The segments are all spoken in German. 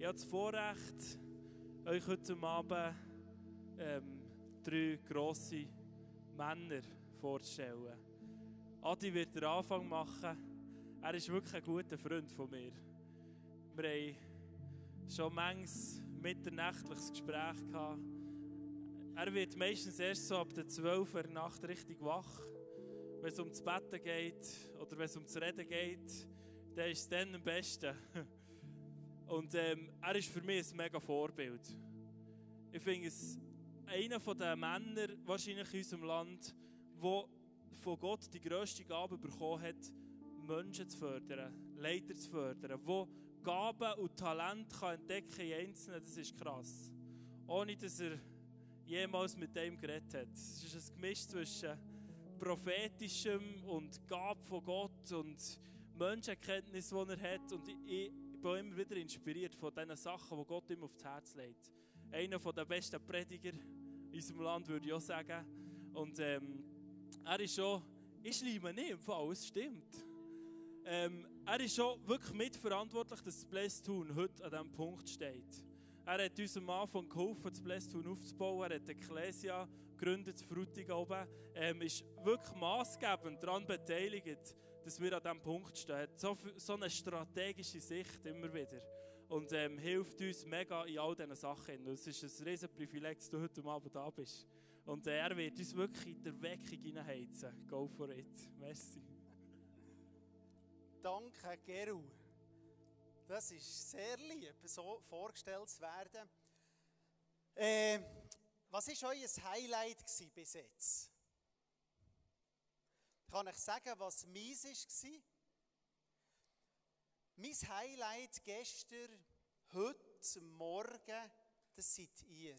Ich habe das Vorrecht, euch heute Abend ähm, drei grosse Männer vorzustellen. Adi wird den Anfang machen. Er ist wirklich ein guter Freund von mir. Wir haben schon manches mitternächtliches Gespräch gehabt. Er wird meistens erst so ab der 12 Uhr Nacht richtig wach. Wenn es ums Betten geht oder wenn es ums Reden geht, dann ist es dann am besten. Und ähm, er ist für mich ein mega Vorbild. Ich finde es einer der Männer wahrscheinlich in unserem Land, der von Gott die grösste Gabe bekommen hat, Menschen zu fördern, Leiter zu fördern, wo Gaben und Talent kann entdecken in Einzelnen, das ist krass. Ohne dass er jemals mit dem geredet hat. Es ist ein Gemisch zwischen prophetischem und Gabe von Gott und Menschenkenntnis, die er hat. Und ich, ich bin immer wieder inspiriert von diesen Sachen, die Gott ihm aufs Herz legt. Einer der besten Prediger in unserem Land, würde ich auch sagen. Und ähm, er ist schon, ich schleime nicht im Fall, es stimmt. Ähm, er ist schon wirklich mitverantwortlich, dass das Blästun heute an diesem Punkt steht. Er hat uns am Anfang geholfen, das Blästun aufzubauen. Er hat die Ecclesia gegründet, das Frutigen oben. Ähm, ist wirklich maßgebend daran beteiligt, dass wir an diesem Punkt stehen. So, so eine strategische Sicht immer wieder. Und ähm, hilft uns mega in all diesen Sachen. Es ist ein riesen Privileg, dass du heute Abend da bist. Und äh, er wird uns wirklich in der Weckung hineinheizen. Go for it. Merci. Danke, Geru. Das ist sehr lieb, so vorgestellt zu werden. Äh, was war euer Highlight bis jetzt? Kann ich sagen, was meins war? Mein Highlight gestern, heute, morgen, das seid ihr.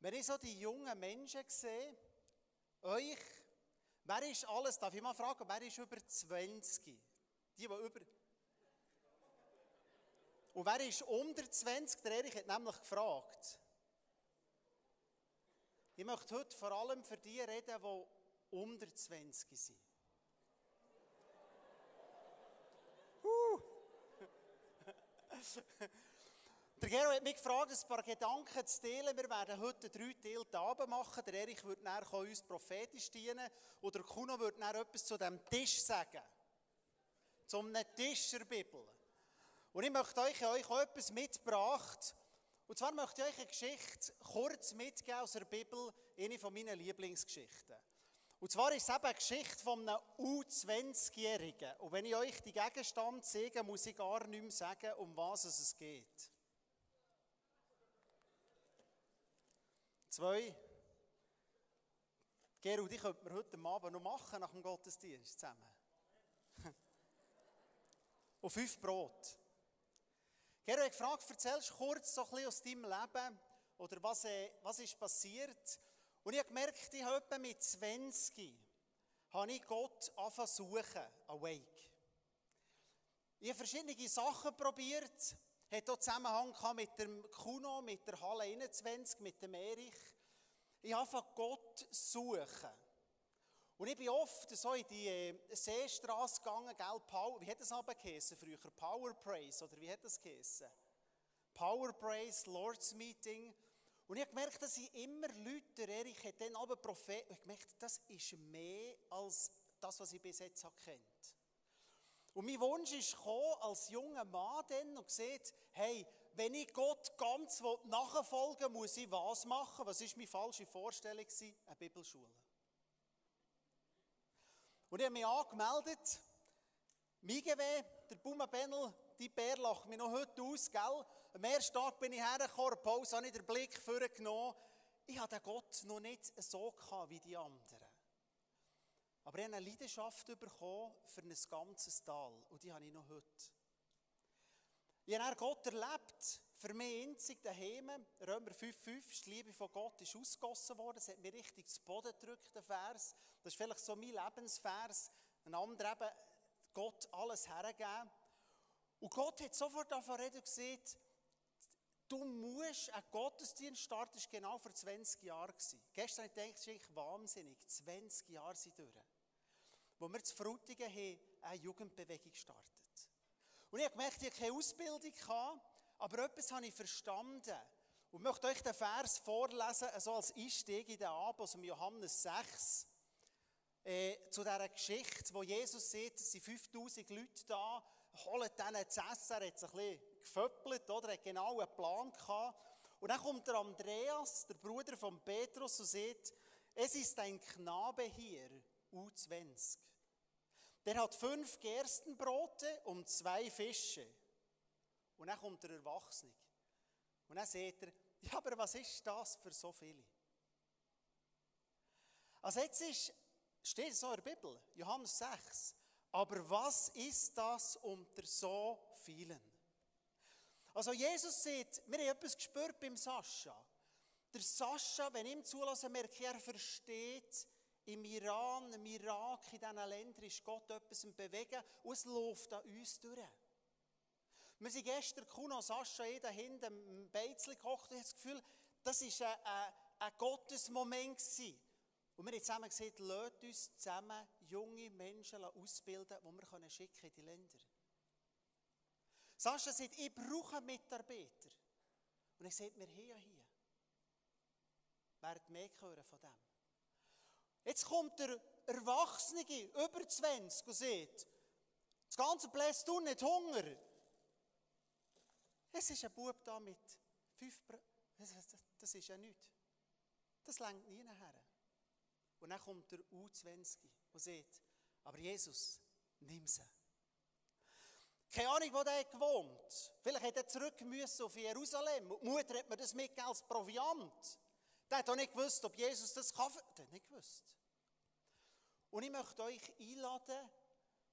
Wenn ich so die jungen Menschen sehe, euch, wer ist alles, darf ich mal fragen, wer ist über 20? Die, die über... Und wer ist unter 20? Der Erich hat nämlich gefragt. Ich möchte heute vor allem für die reden, die unter 20 sind. Der Gero hat mich gefragt, ein paar Gedanken zu teilen. Wir werden heute drei Teile Abend machen. Der Erich wird nachher uns prophetisch dienen und der Kuno wird nachher etwas zu dem Tisch sagen. Zum Tisch der Bibel. Und ich möchte euch, euch auch etwas mitgebracht. Und zwar möchte ich euch eine Geschichte kurz mitgeben aus der Bibel, eine von meinen Lieblingsgeschichten. Und zwar ist es eben eine Geschichte von einem U20-Jährigen. Und wenn ich euch die Gegenstand zeige, muss ich gar nicht mehr sagen, um was es geht. Zwei. Gerald, die könnten wir heute Abend noch machen, nach dem Gottesdienst zusammen. Und fünf Brot. Gerald, ich gefragt, erzählst du kurz so ein bisschen aus deinem Leben oder was, äh, was ist passiert? Und ich habe gemerkt, ich habe mit 20 habe ich Gott angefangen zu suchen, awake. Ich habe verschiedene Sachen probiert, hat auch Zusammenhang mit dem Kuno, mit der Halle 21, mit dem Erich. Ich habe Gott suchen. Und ich bin oft so in die äh, Seestraße gegangen, gell, Power, wie hat das aber geheißen früher? Power Praise, oder wie hat das geheißen? Power Praise, Lord's Meeting. Und ich habe gemerkt, dass ich immer Leute, Erich hat dann aber Prophet, ich gemerkt, das ist mehr als das, was ich bis jetzt kennt. Und mein Wunsch ist gekommen, als junger Mann dann und sieht, hey, wenn ich Gott ganz nachfolgen will, muss ich was machen? Was ist meine falsche Vorstellung? Eine Bibelschule. Und ich habe mich angemeldet. MIGW, der Buma Bennel, die Bär lacht mich noch heute aus, gell? Am ersten Tag bin ich hergekommen, Pause habe ich den Blick vorgenommen. Ich hatte Gott noch nicht so gehabt wie die anderen. Aber ich habe eine Leidenschaft bekommen für ein ganzes Tal. Und die habe ich noch heute. Ich habe Gott erlebt, für mich einzig daheim. Römer 5,5, die Liebe von Gott ist ausgegossen worden. Es hat mir richtig zu Boden gedrückt, der Vers. Das ist vielleicht so mein Lebensvers. Ein anderer eben, Gott alles hergeben. Und Gott hat sofort davon reden und gesagt, du musst einen Gottesdienst starten, das war genau vor 20 Jahren. Gestern habe ich das ist wahnsinnig, 20 Jahre sind durch wo wir zu Frutigen haben, eine Jugendbewegung gestartet. Und ich habe gemerkt, ich habe keine Ausbildung gehabt, aber etwas habe ich verstanden. Und möchte euch den Vers vorlesen, so als Einstieg in den Abend aus dem Johannes 6, äh, zu dieser Geschichte, wo Jesus sieht, es sind 5000 Leute da, holen denen zu essen, er hat sich ein bisschen geföppelt, oder? Er hat genau einen Plan gehabt. Und dann kommt der Andreas, der Bruder von Petrus, und sagt, es ist ein Knabe hier, U20. Der hat fünf Gerstenbrote und zwei Fische. Und dann kommt der Erwachsene. Und dann sagt er, ja, aber was ist das für so viele? Also jetzt ist, steht so in der Bibel, Johannes 6, aber was ist das unter so vielen? Also Jesus sieht, wir haben etwas gespürt beim Sascha. Der Sascha, wenn ich ihm zulasse, merke ich, er versteht, im Iran, im Irak, in diesen Ländern ist Gott etwas im Bewegen und es läuft an uns durch. Wir sind gestern Kuno Sascha eh da hinten im Beizli gekocht und ich habe das Gefühl, das war ein, ein, ein Gottesmoment. Gewesen. Und wir haben zusammen gesagt, lasst uns zusammen junge Menschen ausbilden, die wir können schicken in die Länder. Sascha sagt, ich brauche Mitarbeiter. Und ich sage, wir haben ja hier. Werdet mehr hören von dem. Jetzt kommt der Erwachsene, über 20, und sagt, das ganze bläst du nicht Hunger. Es ist ein Bub da mit fünf Das ist ja nichts. Das lenkt nie nachher. Und dann kommt der U20 und sagt, aber Jesus, nimm sie. Keine Ahnung, wo der gewohnt. Vielleicht hat er zurück müssen auf Jerusalem. Und die Mutter hat mir das mitgegeben als Proviant. Der hat auch nicht gewusst, ob Jesus das kann. Der hat nicht gewusst. Und ich möchte euch einladen,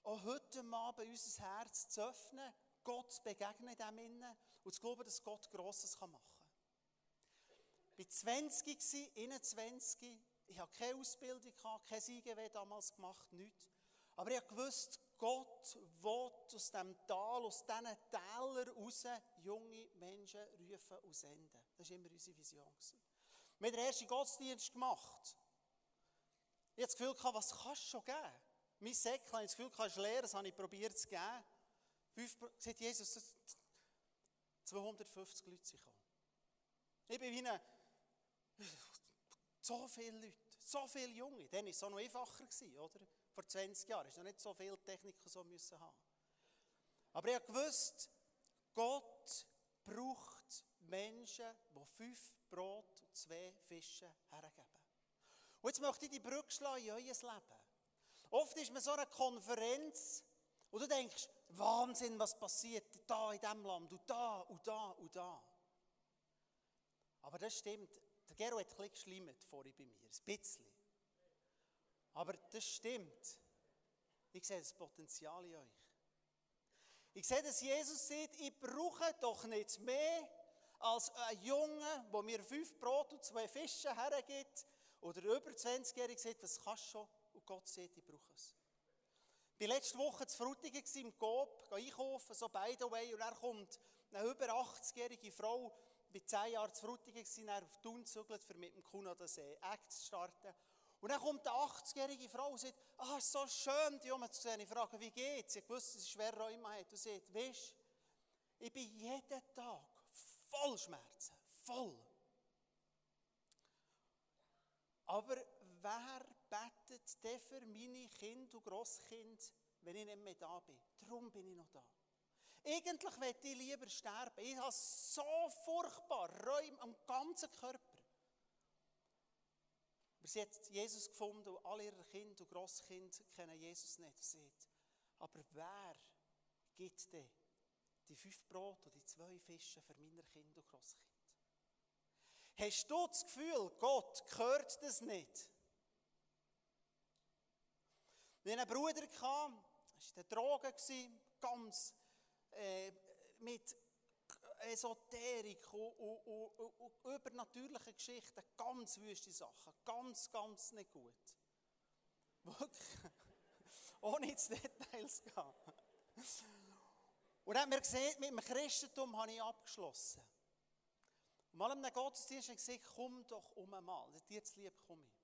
auch heute Abend unser Herz zu öffnen, Gott zu begegnen in dem Innen und zu glauben, dass Gott Grosses machen kann. Ich war 20, 21, ich hatte keine Ausbildung, kein IGW damals gemacht, nichts. Aber ich wusste, Gott will aus dem Tal, aus diesen Tälern raus junge Menschen rufen und senden. Das war immer unsere Vision. Wir haben den ersten Gottesdienst gemacht. Ich hatte das Gefühl, was kannst du schon geben? Mein Säckchen, ich das Gefühl, ist leer, das habe ich probiert zu geben. Fünf, sagt Jesus, 250 Leute sind gekommen. Ich bin wie so viele Leute, so viele Junge. Dann war es noch einfacher, oder? Vor 20 Jahren. Es noch nicht so viele Techniker so müssen haben. Aber ich gewusst, Gott braucht Menschen, die fünf Brot und zwei Fische hergeben. Und jetzt möchte ich die Brücke schlagen in euer Leben. Oft ist man so eine Konferenz und du denkst, Wahnsinn, was passiert da in diesem Land und da und da und da. Aber das stimmt. Der Gero hat ein bisschen vorhin bei mir, ein bisschen. Aber das stimmt. Ich sehe das Potenzial in euch. Ich sehe, dass Jesus sagt, ich brauche doch nicht mehr als ein Junge, der mir fünf Brot und zwei Fische hergibt, oder über 20-Jährige sagt, was kannst du schon? Und Gott sagt, ich brauche es. Ich war letzte Woche zu Frutigen im Coop, einkaufen, so by the way, und dann kommt eine über 80-jährige Frau, bei 10 Jahren zu Frutigen dann auf Thun gezügelt, um mit dem Kuno das Act zu starten. Und dann kommt eine 80-jährige Frau und sagt, ah, so schön, die Jungen zu sehen. Ich frage, wie geht's? Ich wusste, dass sie schwer Rheuma hat. Und sie sagt, weißt, ich bin jeden Tag voll Schmerzen, voll. Aber wer betet für meine Kinder und Grosskinder, wenn ich nicht mehr da bin? Darum bin ich noch da. Eigentlich möchte ich lieber sterben. Ich habe so furchtbar Räume am ganzen Körper. Aber sie hat Jesus gefunden und alle ihre Kinder und Grosskinder kennen Jesus nicht. Sie sagt, aber wer gibt denn die fünf Brot und die zwei Fische für meine Kinder und Grosskinder? Hast du das Gefühl, Gott hört das nicht? Wir hatten einen Bruder, er war in den Drogen, ganz äh, mit Esoterik und, und, und, und übernatürlichen Geschichten, ganz wüste Sachen, ganz, ganz nicht gut. Wirklich, ohne ins Details zu gehen. Und dann hat mir gesehen, mit dem Christentum habe ich abgeschlossen. Und mal einem Gottesdienst habe ich gesagt, komm doch um einmal, dir zu lieb komme ich.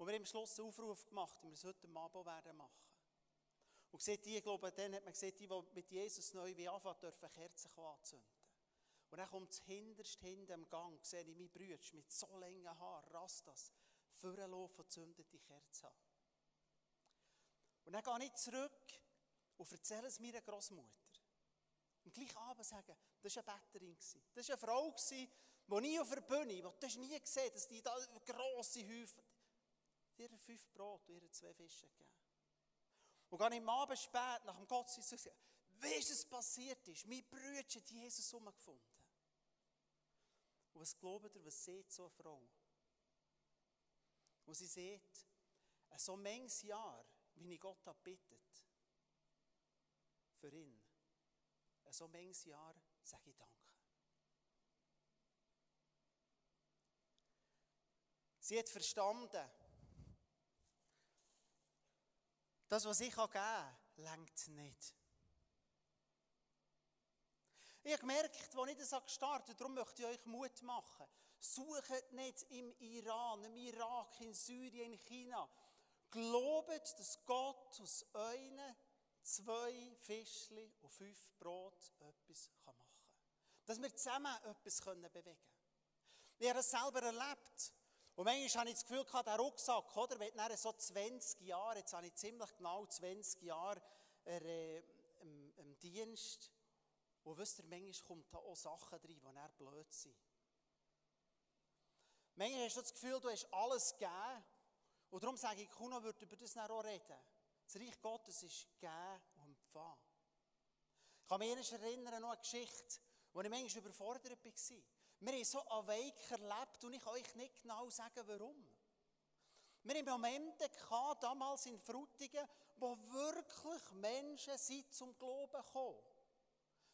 Und wir haben am Schluss einen Aufruf gemacht, und wir es heute Abend werden machen. Und sieht die, ich glaube, dann hat man gesehen, die, die mit Jesus neu wie anfangen, dürfen Kerzen anzünden. Und dann kommt das hinterst hinten im Gang, sehe ich meine Brüder mit so langen Haaren, Rastas, vorlaufen und zünden die Kerze an. Und dann gehe ich zurück und erzähle es meiner Großmutter. Und gleich Abend sagen, das war eine Betterin. Das war eine Frau, die nie auf der Bühne, die hast nie gesehen, dass die da grosse Häufen, die ihr fünf Brot und ihre zwei Fische gegeben. Und ich am Abend spät nach dem Gottesdienst weißt du, was passiert ist? Mein Brüder hat Jesus umgefunden. Und was glaubt ihr, was sieht so eine Frau? Und sie sieht, so manches Jahr, wie ich Gott bittet, für ihn, so manches Jahr sage ich Danke. Sie hat verstanden, das, was ich geben kann, längt nicht. Ich habe gemerkt, als ich das gestartet habe, darum möchte ich euch Mut machen. Sucht nicht im Iran, im Irak, in Syrien, in China. Glaubt, dass Gott aus euren zwei Fischli und fünf Brot etwas machen kann. Dass wir zusammen etwas bewegen können. Ich habe das selber erlebt. Und manchmal habe ich das Gefühl, der Rucksack, oder, wenn so 20 Jahren, jetzt habe ich ziemlich genau 20 Jahre äh, im, im, Dienst, und wisst ihr, manchmal kommen da auch Sachen rein, die eher blöd sind. Manchmal hast du das Gefühl, du hast alles gegeben, und darum sage ich, Kuno würde über das auch reden. Das Reich Gottes ist geben und empfangen. Ich kann mich erinnern, noch eine Geschichte, wo ich manchmal überfordert war. Wir haben so Weg erlebt und ich kann euch nicht genau sagen, warum. Wir haben Momente gehabt, damals in Frutigen, wo wirklich Menschen sind zum Glauben gekommen.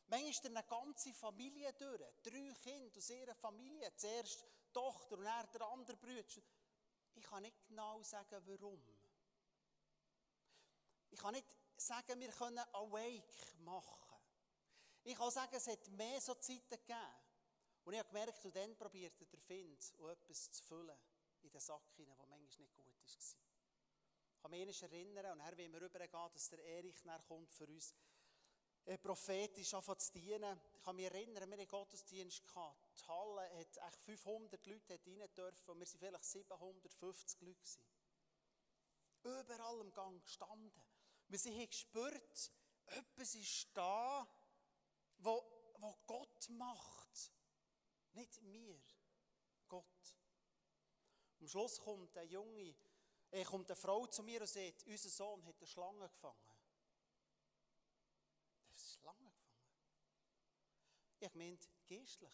Manchmal ist eine ganze Familie durch, drei Kinder aus ihrer Familie, zuerst die Tochter und dann der andere Bruder. Ich kann nicht genau sagen, warum. Ich kann nicht sagen, wir können Awake machen. Ich kann sagen, es hat mehr so Zeiten gegeben. Und ich habe gemerkt, und dann probierte der Find, etwas zu füllen in den Sack hinein, der manchmal nicht gut war. Ich kann mich erinnern, und dann wollen wir rübergehen, dass der Erich kommt für uns äh, prophetisch anfangen zu dienen. Ich kann mich erinnern, wir hatten einen Gottesdienst. Gehabt. Die Halle hat echt 500 Leute rein dürfen und wir waren vielleicht 750 Leute. Gewesen. Überall im Gang gestanden. Wir haben gespürt, etwas ist da, wo Gott macht. Nicht mir, Gott. Am Schluss kommt eine junge, äh, kommt eine Frau zu mir und sagt, unser Sohn hat eine Schlange gefangen. Das ist eine Schlange gefangen. Ich meinte, geistlich.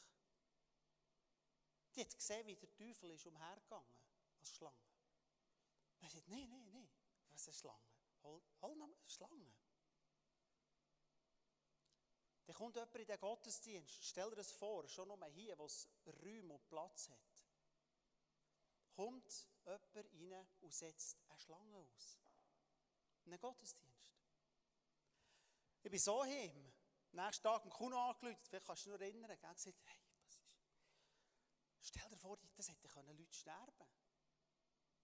Die hat gesehen, wie der Teufel ist umhergegangen als Schlange. Er sagt, nein, nein, nein, was ist eine Schlange? Hol, hol eine Schlange. Dann kommt jemand in den Gottesdienst, stell dir das vor, schon nur hier, wo es Räume und Platz hat. Kommt jemand rein und setzt eine Schlange aus. In einen Gottesdienst. Ich bin so heim. Nächsten Tag im Kuno angerufen, vielleicht kannst du dich noch erinnern, und gesagt, hey, was ist? Stell dir vor, das hätten Leute sterben können.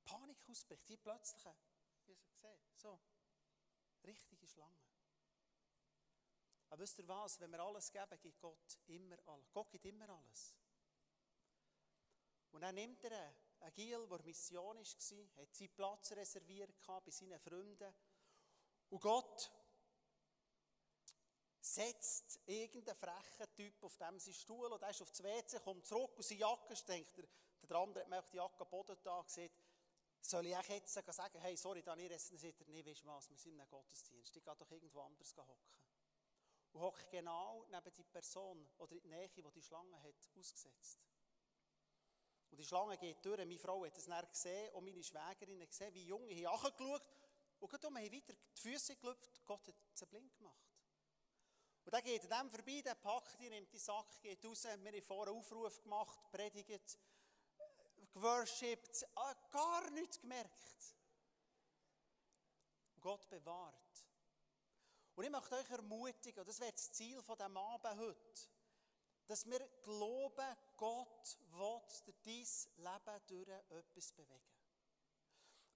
Panik ausbricht, die plötzliche, wie gesehen, so, richtige Schlange. Aber wisst ihr was? Wenn wir alles geben, gibt Gott immer alles. Gott gibt immer alles. Und dann nimmt er einen Gil, der Mission war, hat seinen Platz reserviert bei seinen Freunden. Und Gott setzt irgendeinen frechen Typ auf dem seinen Stuhl und er ist auf das WC, kommt zurück und seine Jacke denkt er, der andere hat mir die Jacke am Boden da gesehen, soll ich auch jetzt sagen, hey, sorry, Daniel, dann sagt er, nee, weißt du was, wir sind in einem Gottesdienst, ich gehe doch irgendwo anders hocken und hockt genau neben die Person oder in die Nähe, die die Schlange hat ausgesetzt. Und die Schlange geht durch. Meine Frau hat es dann gesehen und meine Schwägerin hat gesehen, wie Junge hier angeschaut und gerade haben wieder die Füße gelüpft. Gott hat sie blind gemacht. Und dann geht er dem vorbei, der packt ihn, nimmt die Sack, geht raus. Wir haben vorher einen Aufruf gemacht, predigt, geworshipped, ah, gar nichts gemerkt. Und Gott bewahrt. Und ich möchte euch ermutigen, und das wäre das Ziel von diesem Abend heute, dass wir glauben, Gott will dein Leben durch etwas bewegen.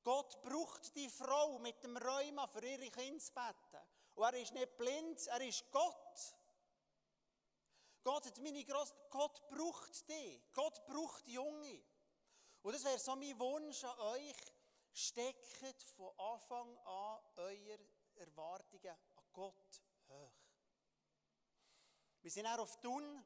Gott braucht die Frau mit dem Rheuma für ihre beten. Und er ist nicht blind, er ist Gott. Gott, hat meine Gross Gott braucht dich. Gott braucht Junge. Und das wäre so mein Wunsch an euch. Steckt von Anfang an eure Erwartungen Gott hoch. Wir sind auch auf Thun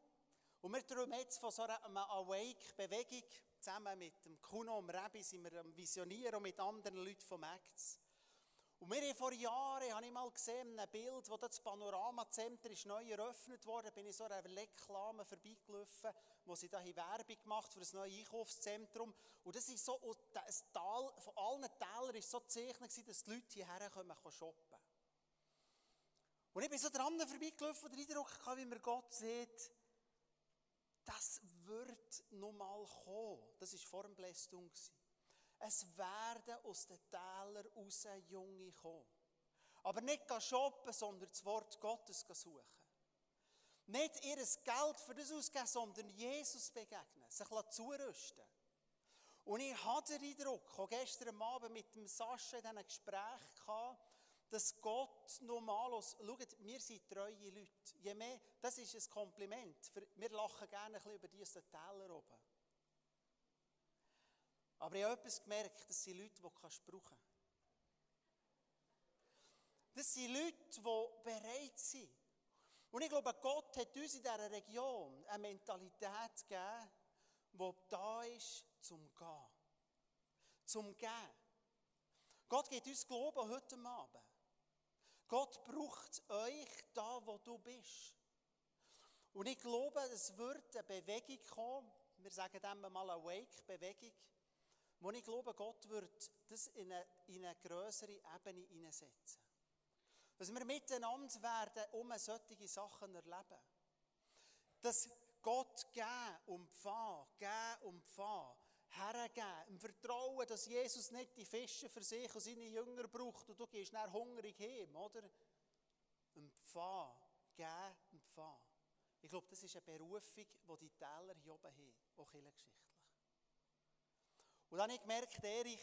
und wir träumen jetzt von so einer Awake-Bewegung. Zusammen mit dem Kuno und Rebi sind wir am Visionieren und mit anderen Leuten vom Acts. Und wir haben vor Jahren, habe ich mal gesehen, ein Bild, wo das Panoramazentrum ist neu eröffnet wurde, bin ich so einer Reklame vorbeigelaufen, wo sie da Werbung gemacht für ein neues Einkaufszentrum. Und das ist so, das Tal, von allen Tälern ist so gezeichnet dass die Leute hierher kommen, shoppen. Und ich bin so dran vorbeigelaufen und den Eindruck hatte, wie mir Gott sieht, das wird nochmal kommen. Das war vor dem Blästung. Es werden aus den Tälern raus Junge kommen. Aber nicht shoppen, sondern das Wort Gottes suchen. Nicht ihr Geld für das ausgeben, sondern Jesus begegnen, sich zurüsten. Und ich hatte den Eindruck, auch gestern Abend mit dem Sascha in diesem Gespräch gehabt, dass Gott normal aus, schaut, wir sind treue Leute. Je mehr, das ist ein Kompliment. Wir lachen gerne ein bisschen über diese Täler oben. Aber ich habe etwas gemerkt, das sind Leute, die du brauchen kannst. Das sind Leute, die bereit sind. Und ich glaube, Gott hat uns in dieser Region eine Mentalität gegeben, die da ist, zum Gehen. Zum Gehen. Gott gibt uns Glauben heute Abend. Gott braucht euch da, wo du bist. Und ich glaube, es wird eine Bewegung kommen, wir sagen dem mal eine Wake-Bewegung, wo ich glaube, Gott wird das in eine, in eine größere Ebene hineinsetzen. Dass wir miteinander werden, um solche Sachen erleben. Dass Gott geben und empfangen, geben und empfangen, hergeben, im Vertrauen, dass Jesus nicht die Fische für sich und seine Jünger braucht und du gehst dann hungrig heim, oder? Empfangen, geben, empfangen. Ich glaube, das ist eine Berufung, die die Täler hier oben haben, auch kirchengeschichtlich. Und dann habe ich gemerkt, Erich,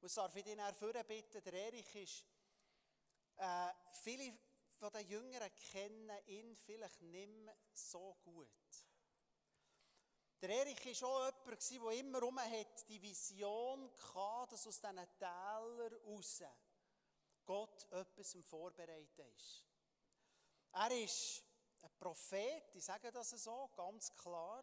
und darf ich dich nachher bitten, der Erich ist, äh, viele von den Jüngeren kennen ihn vielleicht nicht mehr so gut. Der Erich war auch jemand, der immer rum die Vision hatte, dass aus diesen Tälern raus Gott etwas vorbereitet ist. Er ist ein Prophet, ich sage das so, ganz klar.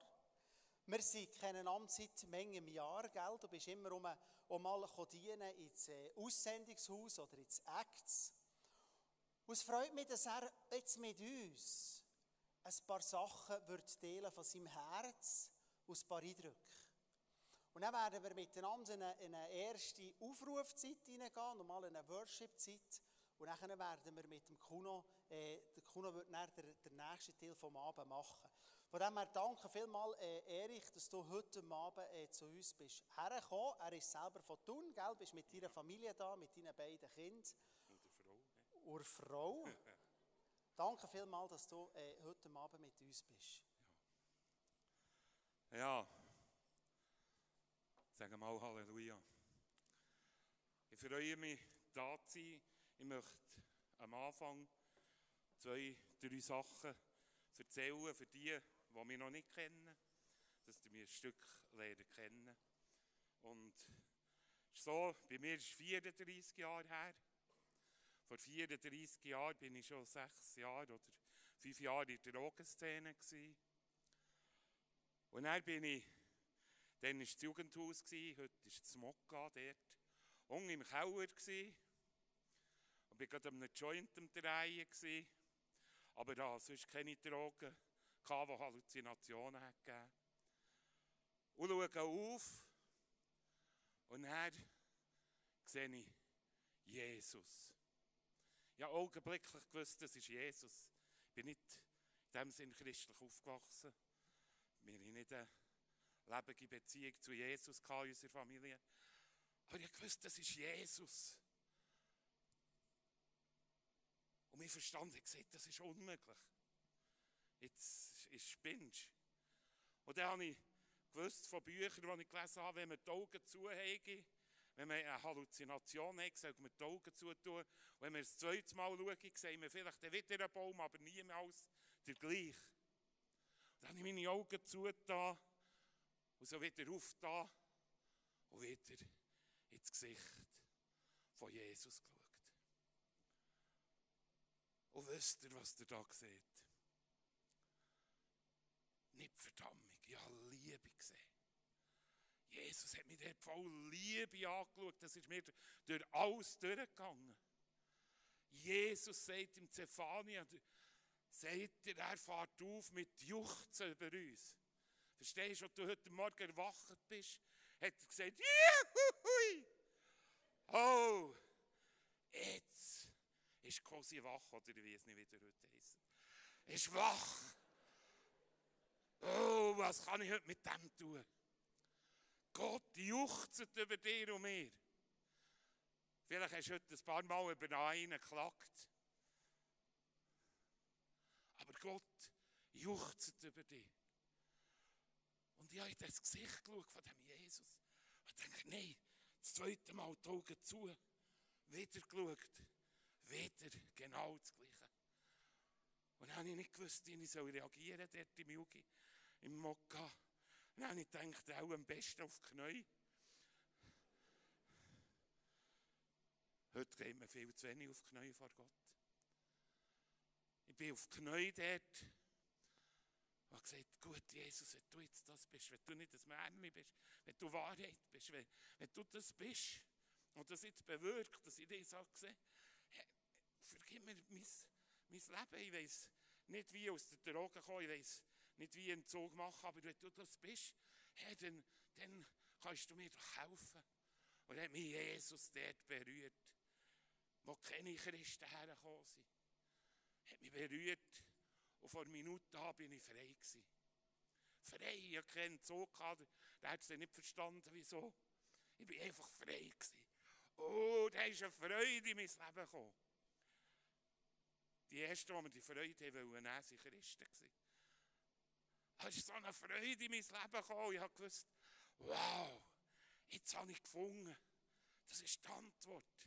Wir kennen Amt seit Menge Jahren, gell? Du bist immer um, um mal dienen ins äh, Aussendungshaus oder ins Acts. Und es freut mich, dass er jetzt mit uns ein paar Sachen wird teilen von seinem Herz aus ein paar Eindrücken. Und dann werden wir miteinander in eine, in eine erste Aufrufzeit hineingehen, nochmal in eine Worship-Zeit. Und dann werden wir mit dem Kuno, äh, der Kuno wird dann den, den nächsten Teil vom Abend machen. Von dem her danke vielmals, äh, Erich, dass du heute Abend äh, zu uns bist hergekommen. Er ist selber von Thun, gell? bist mit deiner Familie da, mit deinen beiden Kindern. Und der Frau. Und Frau. danke vielmals, dass du äh, heute Abend mit uns bist. Ja, sagen mal Halleluja. Ich freue mich, da zu sein. Ich möchte am Anfang zwei, drei Sachen erzählen für die, die mich noch nicht kennen, dass sie mich ein Stück lernen kennen. Und so, bei mir ist es 34 Jahre her. Vor 34 Jahren bin ich schon sechs Jahre oder fünf Jahre in der Drogenszene. Gewesen. Und dann bin ich, dann war das Jugendhaus, heute ist das Mokka dort, unten im Keller. Und bin gerade an einem Joint am Drehen. Gewesen. Aber da sonst keine Drogen, die Halluzinationen hat gegeben. Und schaue auf und dann sehe ich Jesus. Ja, augenblicklich gewusst, das ist Jesus. Ich bin nicht in dem Sinn christlich aufgewachsen. Wir hatten nicht eine lebende Beziehung zu Jesus in unserer Familie. Aber ich wusste, das ist Jesus. Und mein Verstand hat gesagt, das ist unmöglich. Jetzt ist spinnst. Und dann habe ich gewusst von Büchern, die ich gelesen habe, wenn man die Augen zuhege, wenn wir eine Halluzination haben, sollten wir die Augen zutun. Und wenn wir das zweite Mal schauen, sehen wir vielleicht wieder einen Baum, aber niemals der gleiche. Dann habe ich meine Augen zugetan und so wieder aufgetan und wieder ins Gesicht von Jesus geschaut. Und wisst ihr, was ihr da seht? Nicht Verdammung, ich habe Liebe gesehen. Jesus hat mich dort voll Liebe angeschaut. Das ist mir durch alles durchgegangen. Jesus sagt im Zephania, sagt er, er fährt auf mit Juchzen über uns. Verstehst du, als du heute Morgen erwacht bist, hat er gesagt, Juhui! Oh, jetzt ist quasi wach, oder wie es nicht wieder heute heisst. Ist wach. Oh, was kann ich heute mit dem tun? Gott juchzt über dir und mir. Vielleicht hast du heute ein paar Mal über einen geklagt. Aber Gott juchzt über dich. Und ich habe in das Gesicht geschaut von dem Jesus. Und denke, nein, das zweite Mal die Augen zu, wieder geschaut, wieder genau das Gleiche. Und dann habe ich nicht gewusst, wie ich reagieren soll dort im Yugi, im Mokka. dann habe ich gedacht, auch am besten auf die Knie. Heute gehen wir viel zu wenig auf die Knie vor Gott. Ich bin auf die Knie dort und habe gesagt, gut, Jesus, wenn du jetzt das bist, wenn du nicht das Märchen bist, wenn du Wahrheit bist, wenn, wenn du das bist und das jetzt bewirkt, dass ich das so sehe, vergib mir mein, mein Leben. Ich weiß nicht, wie aus der Droge kommen, ich weiß nicht, wie einen Zug machen, aber wenn du das bist, hey, dann, dann kannst du mir doch helfen. Und dann hat mich Jesus dort berührt, wo keine Christen hergekommen sind. Hat mich berührt und vor Minuten an bin ich frei gewesen. Frei, ich habe keinen Zug gehabt, der hat es nicht verstanden, wieso. Ich bin einfach frei gewesen. Oh, da ist eine Freude in mein Leben gekommen. Die ersten, die mir die Freude haben wollen, waren Christen. Es ist so eine Freude in mein Leben gekommen. Ich habe gewusst, wow, jetzt habe ich gefunden. Das ist die Antwort.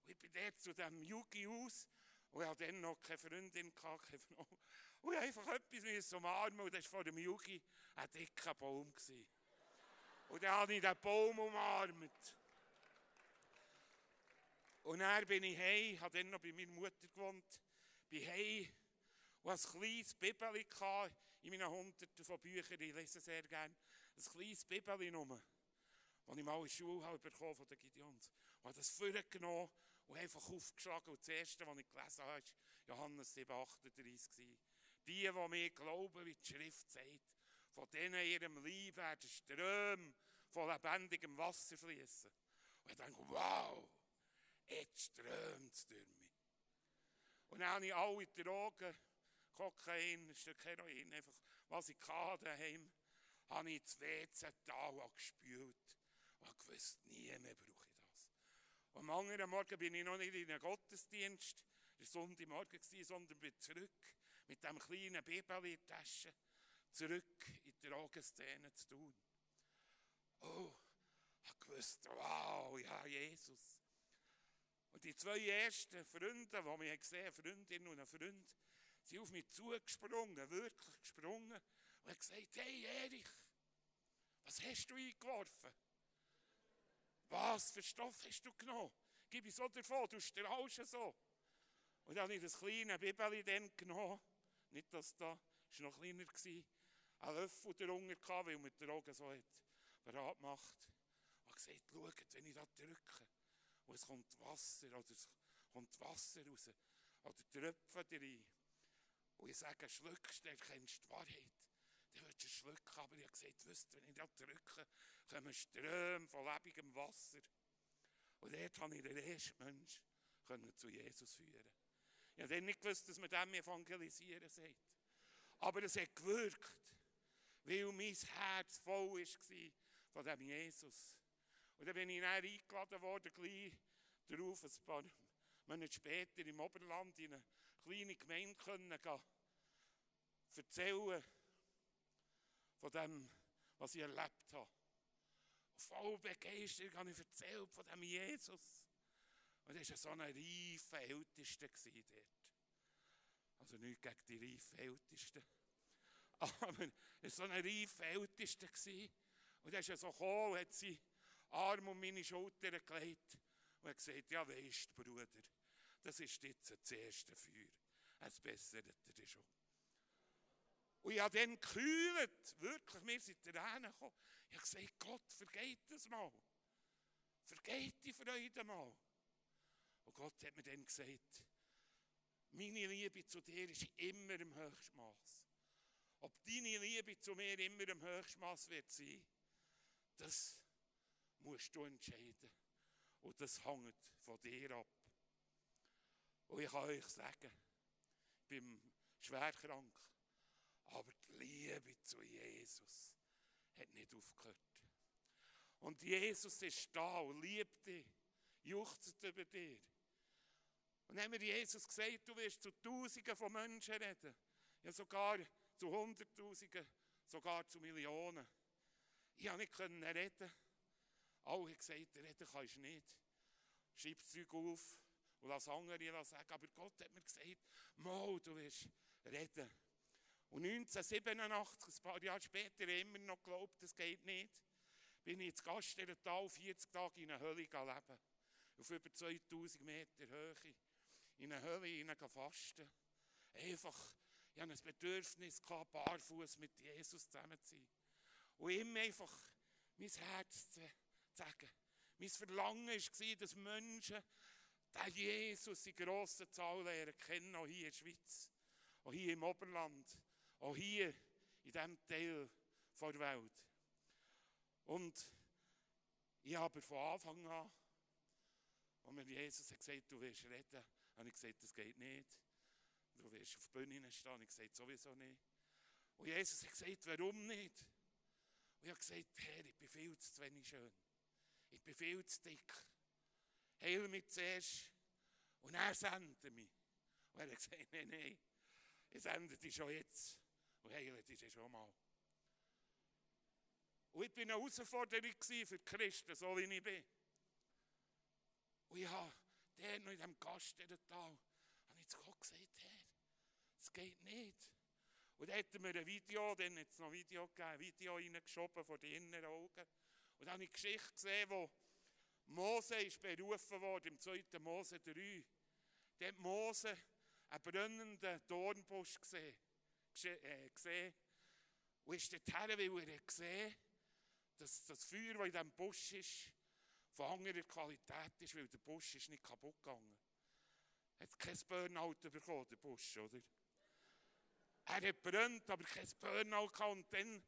Und ich bin dort zu diesem Yugi aus und ich hatte dann noch keine Freundin, keine Frau. Und ich einfach etwas umarmen und das war vor dem Yugi ein dicker Baum. Und dann habe ich den Baum umarmt. Und dann bin ich heim, habe dann noch bei meiner Mutter gewohnt, bin heim und ein kleines Bibeli in meinen Hunderten von Büchern, ich lese sehr gerne, ein kleines Bibeli nur, das ich mal in der Schule habe bekommen von den Gideons. Und habe das vorgenommen und einfach aufgeschlagen. Und das Erste, was ich gelesen habe, war Johannes 7, 38. Die, die mir glauben, wie die Schrift sagt, von denen in ihrem Leben werden Ströme von lebendigem Wasser fließen. Und ich denke, wow, jetzt strömt es durch mich. Und dann habe ich alle Drogen, Kokain, ein Stück Heroin, einfach, was ich hatte daheim, habe ich ins WC-Tal gespült und gewusst, nie mehr brauche ich das. Am anderen Morgen bin ich noch nicht in einem Gottesdienst, Sonntagmorgen war, sondern bin zurück mit dem kleinen Bibel in Tasche, zurück in die Drogenszene zu tun. Oh, ich gewusst, wow, ja, Jesus. Und die zwei ersten Freunde, die mich gesehen haben, Freundin und ein Freund, sind auf mich zugesprungen, wirklich gesprungen und haben gesagt, hey Erich, was hast du eingeworfen? Was für Stoff hast du genommen? Gib ich so davon, du strahlst so. Und dann habe ich das kleine Bibeli genommen, nicht dass da, es war noch kleiner, gewesen, einen Löffel darunter gehabt, weil man die Augen so hat bereit gemacht. Und gesagt, schaut, wenn ich da drücke, und es kommt Wasser, oder es kommt Wasser raus, oder Tröpfen rein, und ich sage, schluckst, dann kennst du die Wahrheit. Dann würdest du schlucken, aber ich habe gesagt, wenn ich da drücke, kommen Ströme von lebendigem Wasser. Und dort habe ich den ersten Mensch zu Jesus führen. Ich habe dann nicht gewusst, dass man dem evangelisieren sagt. Aber es hat gewirkt, weil mein Herz voll war von dem Jesus. Und dann bin ich dann eingeladen worden, gleich darauf, ein paar Monate später im Oberland in eine kleine Gemeinde können gehen, erzählen von dem, was ich erlebt habe. Voll begeistert habe ich erzählt von dem Jesus. Und er war so ein reifer Ältester dort. Also nicht gegen die reifen Ältesten. Aber er war so ein reifer Ältester. Und er ist so gekommen und hat seinen Arm um meine Schulter gelegt und hat gesagt, ja weisst Bruder, das ist jetzt das erste Feuer. Es bessert dir schon. Und ich habe dann gekühlt, wirklich, mir sind Tränen gekommen. Ich habe gesagt, Gott, vergeht das mal. Vergeht die Freude mal. Und Gott hat mir dann gesagt, meine Liebe zu dir ist immer im Höchstmaß. Ob deine Liebe zu mir immer im Höchstmaß wird sein, das musst du entscheiden. Und das hängt von dir ab. Und ich kann euch sagen, ich bin schwer krank, aber die Liebe zu Jesus hat nicht aufgehört. Und Jesus ist da und liebt dich, juchzt über dir. Und dann haben wir Jesus gesagt, du wirst zu Tausenden von Menschen reden. Ja, sogar zu Hunderttausenden, sogar zu Millionen. Ich konnte nicht reden. Alle haben gesagt, reden kannst du nicht. Schreib das Zeug auf und lass andere sagen. Aber Gott hat mir gesagt, mal, du wirst reden. Und 1987, ein paar Jahre später, immer noch geglaubt, das geht nicht, bin ich ins Gastental 40 Tage in einer Höhle leben. Auf über 2000 Meter Höhe. In eine Höhle hinein fasten. Einfach, ich hatte ein Bedürfnis, gehabt, barfuß mit Jesus zusammen zu sein. Und ihm einfach mein Herz zu sagen. Mein Verlangen war, dass Menschen den Jesus in grosser Zahl lernen kennen, auch hier in der Schweiz, auch hier im Oberland, auch hier in diesem Teil der Welt. Und ich habe von Anfang an, als mir Jesus hat gesagt du wirst reden, habe ich gesagt, das geht nicht. Du wirst auf der Bühne stehen. Ich gesagt, sowieso nicht. Und Jesus hat gesagt, warum nicht? Und ich habe gesagt, Herr, ich bin viel zu wenig schön. Ich bin viel zu dick. Heil mich zuerst und er sendet mich. Und er hat gesagt, nein, nein, ich sende dich schon jetzt und heile dich schon mal. Und ich war eine Herausforderung für die Christen, so wie ich bin. Und ich habe der noch in diesem Gastental, habe ich zu Gott gesagt, Herr, es geht nicht. Und dann hat er mir ein Video, dann hat es noch ein Video gegeben, ein Video reingeschoben von den inneren Augen. Und dann habe ich eine Geschichte gesehen, wo Mose ist berufen worden, im 2. Mose 3. Da hat Mose einen brennenden Dornbusch gesehen. Äh, gesehen. Und ist dorthin, weil er gesehen dass das Feuer, das in diesem Busch ist, von anderer Qualität ist, weil der Busch ist nicht kaputt gegangen. Er hat kein Burnout bekommen, der Busch, oder? Er hat brennt, aber kein Burnout gehabt. Und dann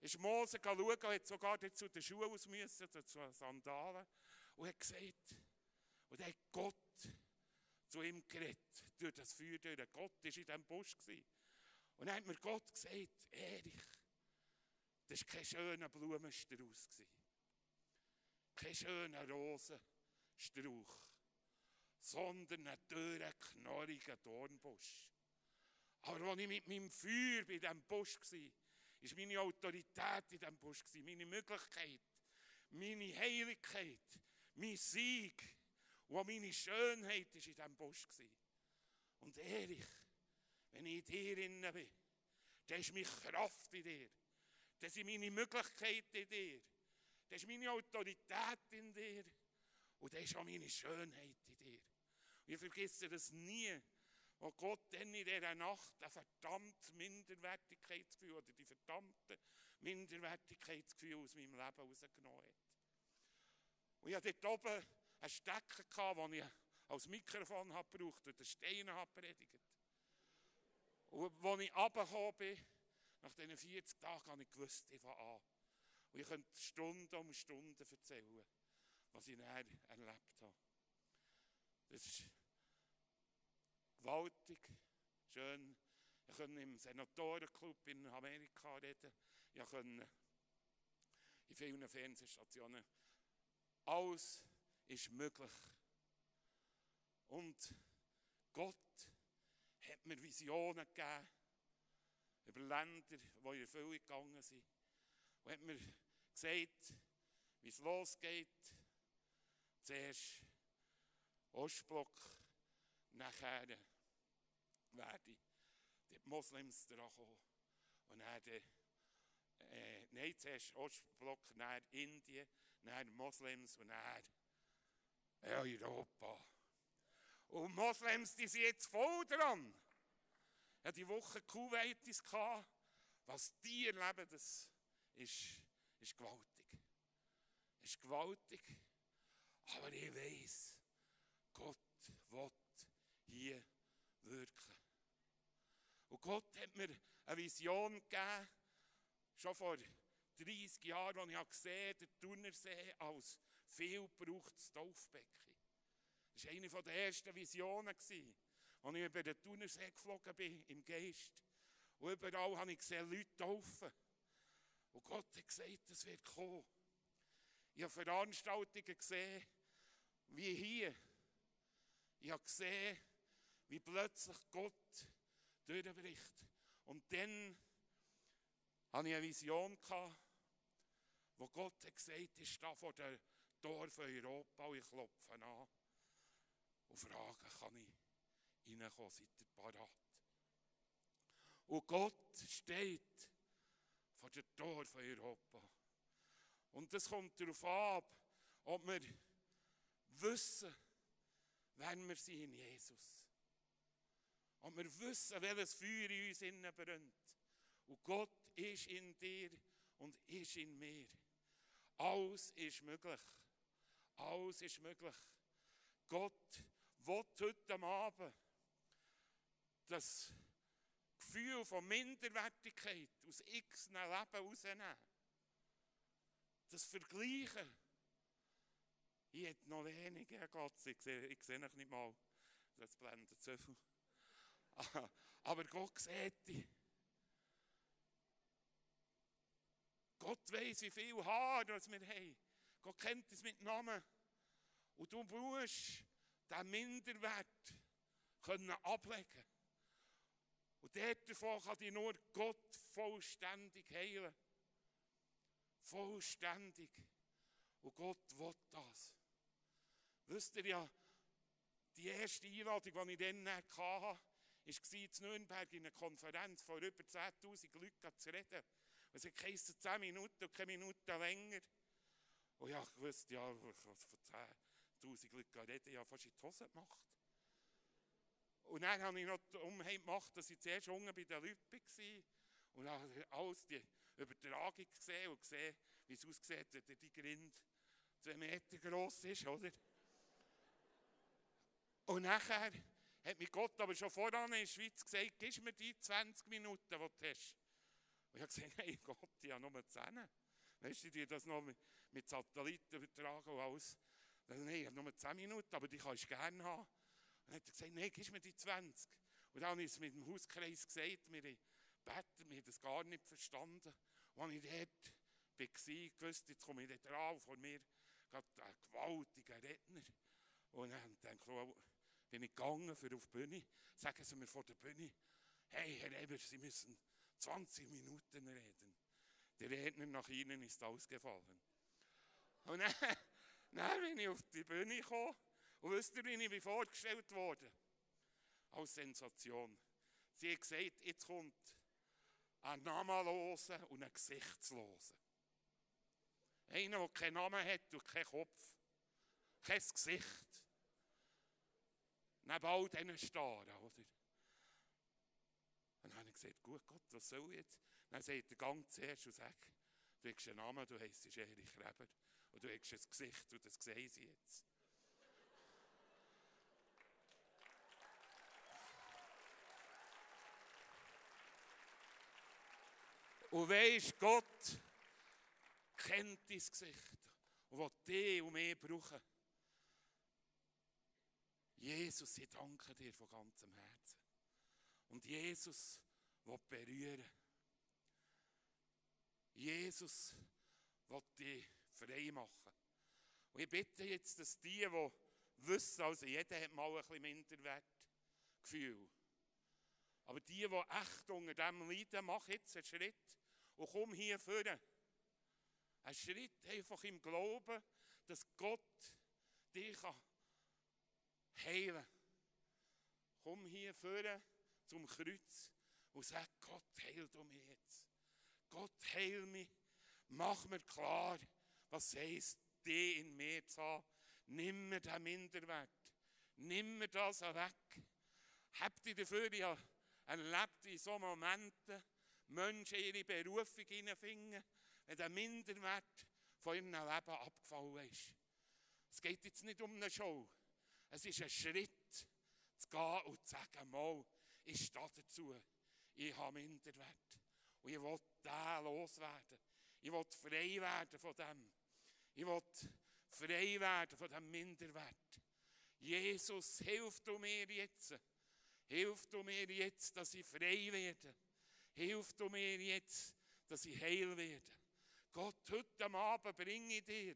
ist Mose schauen, hat sogar zu den Schuhen aus müssen, zu Sandalen, und hat gesagt, und dann hat Gott zu ihm geredet, durch das Feuer durch. Gott war in diesem Busch. Und dann hat mir Gott gesagt, Erich, das war kein schöner Blumenstrauß. Kein schöner Rosenstrauch, sondern ein dürrer, knorriger Dornbusch. Aber als ich mit meinem Feuer bei diesem Busch war, war meine Autorität in diesem Busch, meine Möglichkeit, meine Heiligkeit, mein Sieg und meine Schönheit war in diesem Busch. Und Erich, wenn ich in dir innen bin, dann ist meine Kraft in dir. Das sind meine Möglichkeiten in dir. Das ist meine Autorität in dir. Und das ist auch meine Schönheit in dir. Und ich vergesse das nie, wo Gott dann in dieser Nacht ein verdammtes Minderwertigkeitsgefühl oder die verdammte Minderwertigkeitsgefühl aus meinem Leben rausgenommen hat. Und ich hatte dort oben einen Stecker, den ich als Mikrofon habe gebraucht und den Stein habe predigt. Und als ich runtergekommen bin, nach diesen 40 Tagen, habe ich gewusst, ich fange an. Und ich könnte Stunden um Stunden erzählen, was ich nachher erlebt habe. Das ist gewaltig, schön. Ich konnte im Senatorenclub in Amerika reden. Ich konnte in vielen Fernsehstationen. Alles ist möglich. Und Gott hat mir Visionen gegeben über Länder, die in Erfüllung gegangen sind. Und hat mir gesagt, wie es losgeht. Zuerst Ostblock, nachher werde die Moslems dran kommen. Und dann, äh, nein, zuerst Ostblock, dann Indien, dann Moslems und dann Europa. Und Moslems, die sind jetzt voll dran. Ja, die Woche Kuwaitis gehabt. Was die erleben, das ist, ist gewaltig. Ist gewaltig. Aber ich weiß, Gott will hier wirken. Und Gott hat mir eine Vision gegeben, schon vor 30 Jahren, als ich gesehen habe, der Thunersee als viel gebrauchtes Taufbecken. Das war eine der ersten Visionen, als ich über den Thunersee geflogen bin, im Geist. Und überall habe ich gesehen, Leute taufen. Und Gott hat gesagt, es wird kommen. Ich habe Veranstaltungen gesehen, wie hier. Ich habe gesehen, wie plötzlich Gott durchbricht. Und dann hatte ich eine Vision, wo Gott hat gesagt ich stehe vor der Tor von Europa und ich klopfe an und frage, kann ich reinkommen, seid ihr parat? Und Gott steht vor der Tor von Europa. Und es kommt darauf ab, ob wir wissen, wenn wir sind in Jesus. Ob wir wissen, welches Feuer in uns innen brennt. Und Gott ist in dir und ist in mir. Alles ist möglich. Alles ist möglich. Gott will heute Abend das Gefühl von Minderwertigkeit aus x Leben rausnehmen. Das Vergleichen. Ich hätte noch wenige Gott, ich sehe, ich sehe nicht mal. Das blendet so viel. Aber Gott sieht dich. Gott weiß, wie viel Haar wir haben. Gott kennt es mit Namen. Und du musst diesen Minderwert können ablegen Und dort davon kann dich nur Gott vollständig heilen. Vollständig. Und Gott will das. Wisst ihr ja, die erste Einladung, die ich dann hatte, war in Nürnberg in einer Konferenz vor über 10.000 Leuten zu reden. Es hat 10 Minuten und keine Minute länger. Und ja, ich wusste, ja, von 10.000 Leuten reden, ja, fast in die Hose gemacht. Und dann habe ich noch die Umheit gemacht, dass ich zuerst unten bei der Lüppe war. Und dann alles die Übertragung gesehen und gesehen, wie es aussieht, wenn die Grind zwei Meter groß ist, oder? Und nachher hat mir Gott aber schon voran in der Schweiz gesagt, gib mir die 20 Minuten, die du hast. Und ich habe gesagt, hey Gott, ich habe nur 10. Weißt du, die das noch mit, mit Satelliten übertragen und alles. Nein, ich habe nur 10 Minuten, aber die kannst du gerne haben. Und dann hat er gesagt, nein, gib mir die 20. Und dann habe ich es mit dem Hauskreis gesagt, wir beten, wir haben das gar nicht verstanden. Und als ich dort war, gewusst, jetzt komme ich dort dran, vor mir gerade ein gewaltiger Redner. Und dann dachte ich, bin ich gegangen für auf die Bühne, sagen sie mir vor der Bühne, hey Herr Eber, Sie müssen 20 Minuten reden. Der Redner nach Ihnen ist ausgefallen. Und dann, dann bin ich auf die Bühne gekommen und wisst ihr, wie ich vorgestellt wurde? Als Sensation. Sie hat gesagt, jetzt kommt ein Namenloser und ein Gesichtsloser. Einer, der keinen Namen hat und keinen Kopf, kein Gesicht. Neben all diesen Starren, oder? Und dann habe ich gesagt, gut Gott, was soll ich jetzt? Dann sagt der Gang zuerst und sagt, du hast einen Namen, du heisst Erich Reber und du hast ein Gesicht und das sehen sie jetzt. Und weisst, Gott kennt dein Gesicht und will dich und mich brauchen. Jesus, ich danke dir von ganzem Herzen. Und Jesus will berühren. Jesus will dich frei machen. Und ich bitte jetzt, dass die, die wissen, also jeder hat mal ein bisschen Minderwertgefühl. Aber die, die echt unter dem leiden, mach jetzt einen Schritt und komm hier vorne. Ein Schritt einfach im Glauben, dass Gott dich heilen kann. Komm hier vorne zum Kreuz und sag, Gott, heil du mich jetzt. Gott, heil mich. Mach mir klar, was heisst, die in mir zu haben. Nimm mir den Minderwert. Nimm mir das weg. Habt ihr dafür ja erlebt in so Momenten, Menschen ihre Berufung hineinfinden, wenn der Minderwert von ihrem Leben abgefallen ist. Es geht jetzt nicht um eine Show. Es ist ein Schritt, zu gehen und zu sagen, mal, ich stehe dazu. Ich habe Minderwert. Und ich will den loswerden. Ich will frei werden von dem. Ich will frei werden von dem Minderwert. Jesus, hilf du mir jetzt. Hilf du mir jetzt, dass ich frei werde. Hilf du mir jetzt, dass ich heil werde. Gott, heute Abend bringe ich dir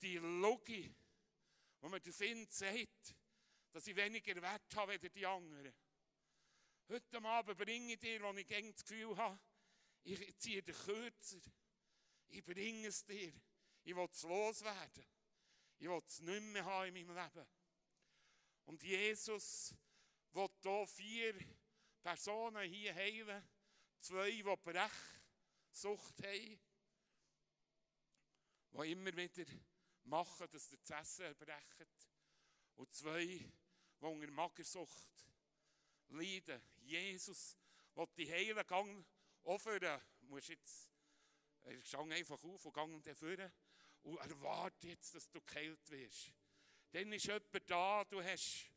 die Logik, wo man den Sinn sagt, dass ich weniger Wert habe als die anderen. Heute Abend bringe ich dir, wo ich das Gefühl habe, ich ziehe den Kürzer. Ich bringe es dir. Ich will es loswerden. Ich will es nicht mehr haben in meinem Leben. Und Jesus will hier vier Personen hier heilen. Zwei, die Brechsucht haben. Die immer wieder machen, dass sie das Essen erbrechen. Und zwei, die unter Magersucht leiden. Jesus will die heilen Gang offern. Du musst jetzt, er stand einfach auf und gang dann und erwarte jetzt, dass du geheilt wirst. Dann ist jemand da, du hast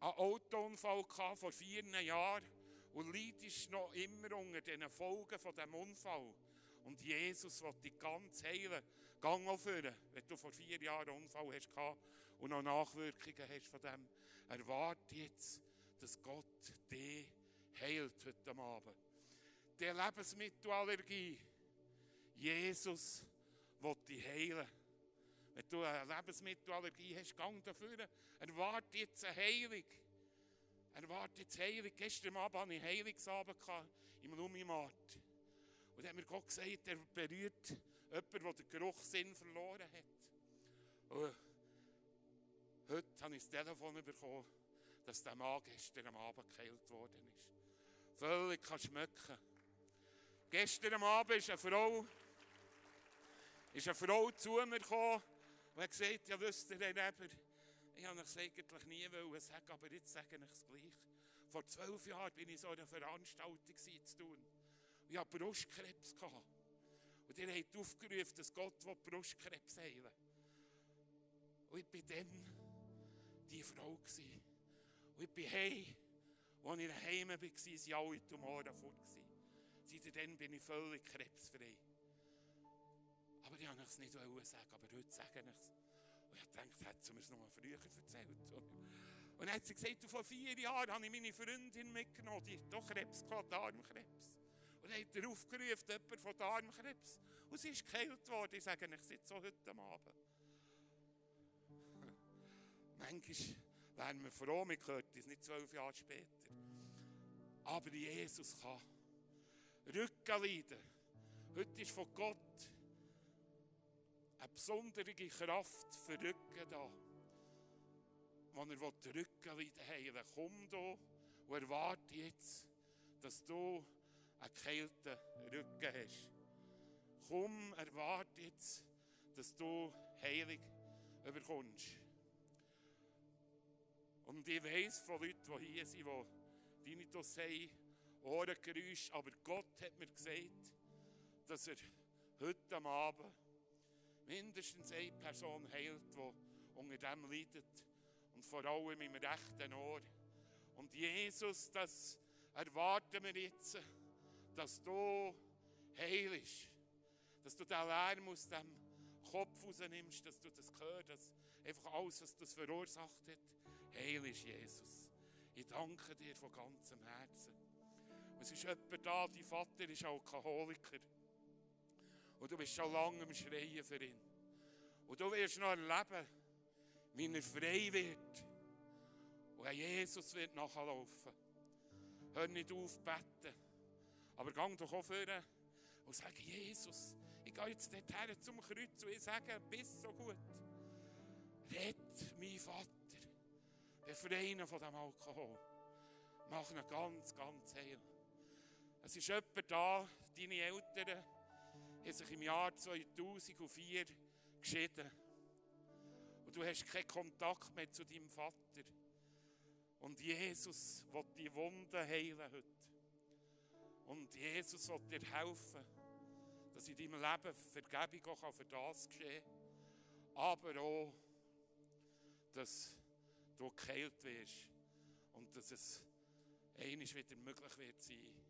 einen Autounfall gehabt vor vier Jahren und leidest noch immer unter den Folgen von diesem Unfall. Und Jesus will dich ganz heilen. Gang auf wenn du vor vier Jahren einen Unfall hast gehabt und noch Nachwirkungen hast von dem. Erwarte jetzt, dass Gott dich heilt heute Abend. Die Lebensmittelallergie. Jesus will dich heilen. Wenn du eine Lebensmittelallergie hast, gang dafür. Erwarte jetzt eine Heilung. Erwarte jetzt Heilung. Gestern Abend hatte ich Heilungsabend im Lumimarkt. Und dann hat mir Gott gesagt, er berührt jemanden, der den Geruchssinn verloren hat. Und heute habe ich das Telefon bekommen, dass der Mann gestern Abend geheilt worden ist. Völlig kann schmecken. Gestern Abend ist eine Frau, ist eine Frau zu mir gekommen und hat gesagt, ja wisst ihr, Herr Eber, ich habe es eigentlich nie sagen, aber jetzt sage ich es gleich. Vor zwölf Jahren bin ich so einer Veranstaltung zu tun. Ich hatte Brustkrebs. Und ihr habt aufgerufen, dass Gott Brustkrebs heilen Und ich war dann die Frau. Und ich bin heim. Als ich daheim war, waren alle Tumoren fort. Seitdem bin ich völlig krebsfrei. Aber ich wollte es nicht sagen, aber heute sage ich es. Und ich dachte, hätte sie mir es noch früher erzählt. Und dann hat sie gesagt, vor vier Jahren habe ich meine Freundin mitgenommen, die hat doch Krebs gehabt, Darmkrebs. Und dann hat er aufgerufen, jemand von Darmkrebs. Und sie ist geheilt worden. Ich sage ich sitze so heute Abend. Manchmal wären wir froh, wir hören es nicht zwölf Jahre später. Aber Jesus kann. Rückenleiden. Heute ist von Gott eine besondere Kraft für Rücken da. Wenn er Rückenleiden heilen komm da und erwarte jetzt, dass du einen geheilten Rücken hast. Komm, erwarte jetzt, dass du Heilung überkommst. Und ich weiß von Leuten, die hier sind, die Tinnitus haben, Ohrengeräusche, aber Gott hat mir gesagt, dass er heute Abend mindestens eine Person heilt, die unter dem leidet und vor allem im rechten Ohr. Und Jesus, das erwarten wir jetzt dass du heilst. Dass du den Lärm aus dem Kopf rausnimmst, dass du das hörst, dass einfach alles, was das verursacht hat, heil ist, Jesus. Ich danke dir von ganzem Herzen. Es ist jemand da, dein Vater ist Alkoholiker. Und du bist schon lange am Schreien für ihn. Und du wirst noch erleben, wie er frei wird. Und Jesus wird nachlaufen. Hör nicht auf, beten. Aber gang doch auch vorne und sag, Jesus, ich gehe jetzt dorthin zum Kreuz und ich sage, bist so gut. Red, mein Vater, befreie ihn von dem Alkohol. Mach ihn ganz, ganz heil. Es ist jemand da, deine Eltern haben sich im Jahr 2004 geschieden. Und du hast keinen Kontakt mehr zu deinem Vater. Und Jesus will die Wunden heilen heute. Und Jesus will dir helfen, dass in deinem Leben Vergebung auch für das geschehen kann. Aber auch, dass du geheilt wirst und dass es einiges wieder möglich wird sein,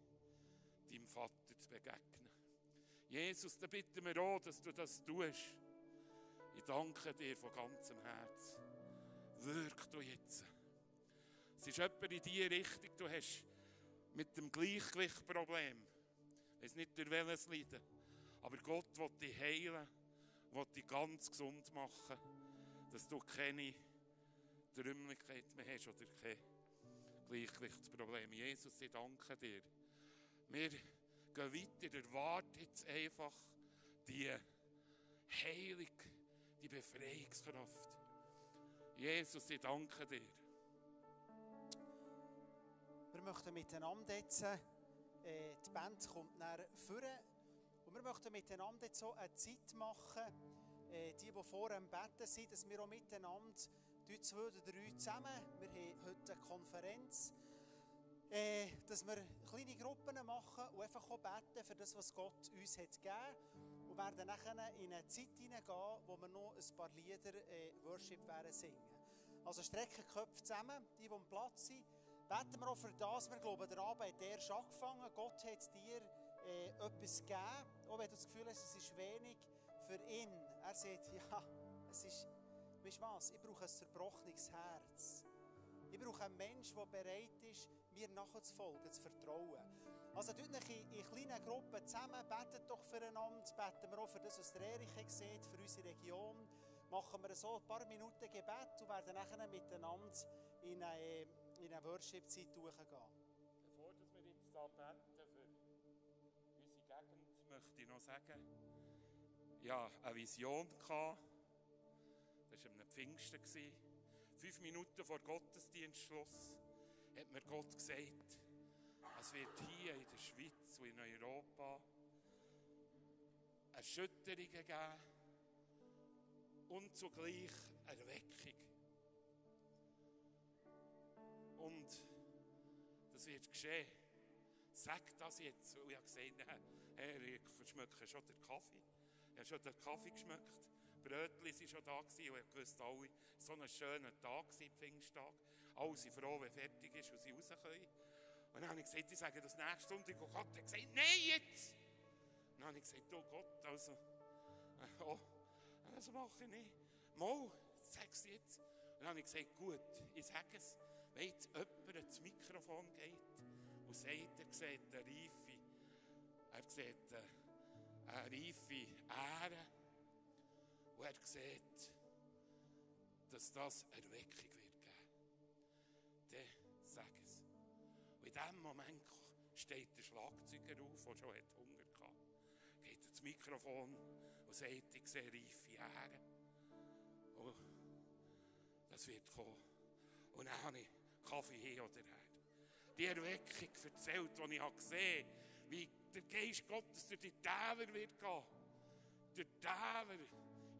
deinem Vater zu begegnen. Jesus, da bitten wir auch, dass du das tust. Ich danke dir von ganzem Herzen. Wirk du jetzt. Es ist jemand in diese Richtung, du hast mit dem Gleichgewichtproblem. Ich weiß nicht, durch welches Leiden. Aber Gott will dich heilen, will dich ganz gesund machen, dass du keine Trümmeligkeit mehr hast oder kein Gleichgewichtsproblem. Jesus, ich danke dir. Wir gehen weiter, erwarten jetzt einfach die Heilung, die Befreiungskraft. Jesus, ich danke dir. Wir möchten miteinander jetzt, äh, die Band kommt nach vorne, und wir möchten miteinander jetzt so eine Zeit machen, äh, die, die vor dem Betten sind, dass wir auch miteinander, die zwei oder drei zusammen, wir haben heute eine Konferenz, äh, dass wir kleine Gruppen machen und einfach beten für das, was Gott uns hat gegeben und werden nachher in eine Zeit hineingehen, wo wir noch ein paar Lieder äh, Worship werden singen. Also strecken die Köpfe zusammen, die, die am Platz sind, Beten wir auch für das. Wir glauben, der Abend hat erst angefangen. Gott hat dir äh, etwas gegeben. Auch wenn du das Gefühl hast, es ist wenig für ihn. Er sagt, ja, es ist, weißt du was, ich brauche ein zerbrochenes Herz. Ich brauche einen Menschen, der bereit ist, mir nachzufolgen, zu vertrauen. Also tut euch in, in kleinen Gruppen zusammen, betet doch füreinander, beten wir auch für das, was der Erich sieht, für unsere Region. Machen wir so ein paar Minuten Gebet und werden nachher miteinander in eine in eine Worship-Zeit durchgehen. Bevor wir jetzt da beten für unsere Gegend, möchte ich noch sagen, ja, eine Vision gehabt. Das war am Pfingsten. Fünf Minuten vor Gottesdienstschluss hat mir Gott gesagt, es wird hier in der Schweiz und in Europa Erschütterungen geben und zugleich Erweckung. Und das wird geschehen. Sag das jetzt. Und ich habe gesagt, Herr, ich verschmecke schon den Kaffee. Ich habe schon den Kaffee geschmeckt. Brötchen waren schon da gewesen, und ich wusste alle, so ein schöner Tag war, Pfingsttag. Alle sind froh, wenn fertig ist und sie raus können. Und dann habe ich gesagt, ich sage das nächste Stunde. Und Gott hat gesagt, nein, jetzt! Und dann habe ich gesagt, oh Gott, also, äh, oh, das mache ich nicht. Mal, sag es jetzt. Und dann habe ich gesagt, gut, ich sage es. Wenn jetzt jemand ins Mikrofon geht und sagt, er sieht eine reife, er sieht eine reife Ehre und er sieht, dass das Erweckung wird geben, dann sag es. Und in diesem Moment steht der Schlagzeuger auf, der schon hat Hunger hatte, geht ins Mikrofon und sagt, ich sehe reife Ehre. Und das wird kommen. Und dann habe ich Kaffee hin oder her. Die Erweckung erzählt, die ich gesehen habe, wie der Geist Gottes durch die Täler wird gehen. Durch Täler,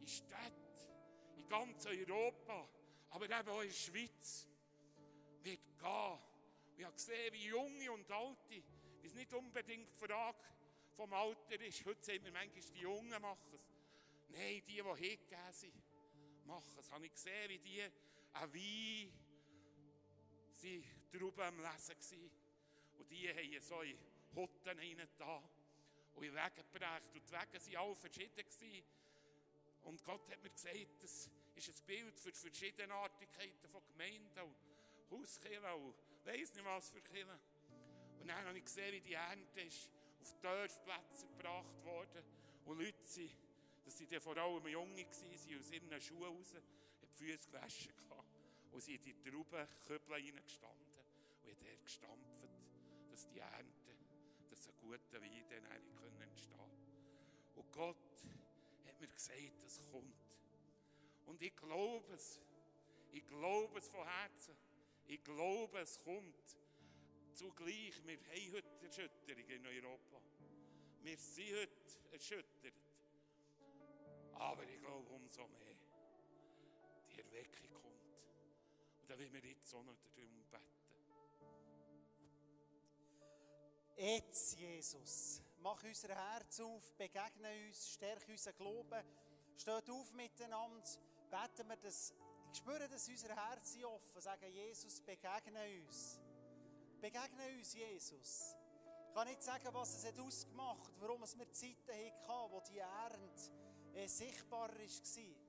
in in ganz Europa, aber eben auch in der Schweiz, wird gehen. ich habe gesehen, wie Junge und Alte, wie es nicht unbedingt die Frage vom Alter ist. Heute sehen wir manchmal, die Jungen machen es. Nein, die, die hingegeben sind, machen es. Habe ich gesehen, wie die ein Wein sie drüben am Lesen gewesen. Und die haben so in Hutten rein da und in Wege gebracht. Und die Wege waren alle verschieden. Gewesen. Und Gott hat mir gesagt, das ist ein Bild für die Verschiedenartigkeiten von Gemeinden und Hauskirchen und weiss nicht was für Kirchen. Und dann habe ich gesehen, wie die Ernte ist auf Dorfplätze gebracht worden. Und Leute sind, das waren vor allem Junge, waren aus ihren Schuhen raus, haben die Füße gewaschen. Und sie in die Traubenkübel reingestanden und hat er gestampft, dass die Ernte, dass ein guter Wein dann entstehen konnte. Und Gott hat mir gesagt, es kommt. Und ich glaube es. Ich glaube es von Herzen. Ich glaube, es kommt. Zugleich, wir haben heute Erschütterung in Europa. Wir sind heute erschüttert. Aber ich glaube umso mehr, die Erweckung kommt. Und da will wir jetzt auch noch darum beten. Jetzt, Jesus, mach unser Herz auf, begegne uns, stärke unseren Glauben, steht auf miteinander, beten wir, dass, ich spüre, dass unser Herz offen sagen, Jesus, begegne uns. Begegne uns, Jesus. Ich kann nicht sagen, was es hat ausgemacht hat, warum es mir Zeiten hatten, wo die Ernte äh, sichtbarer war.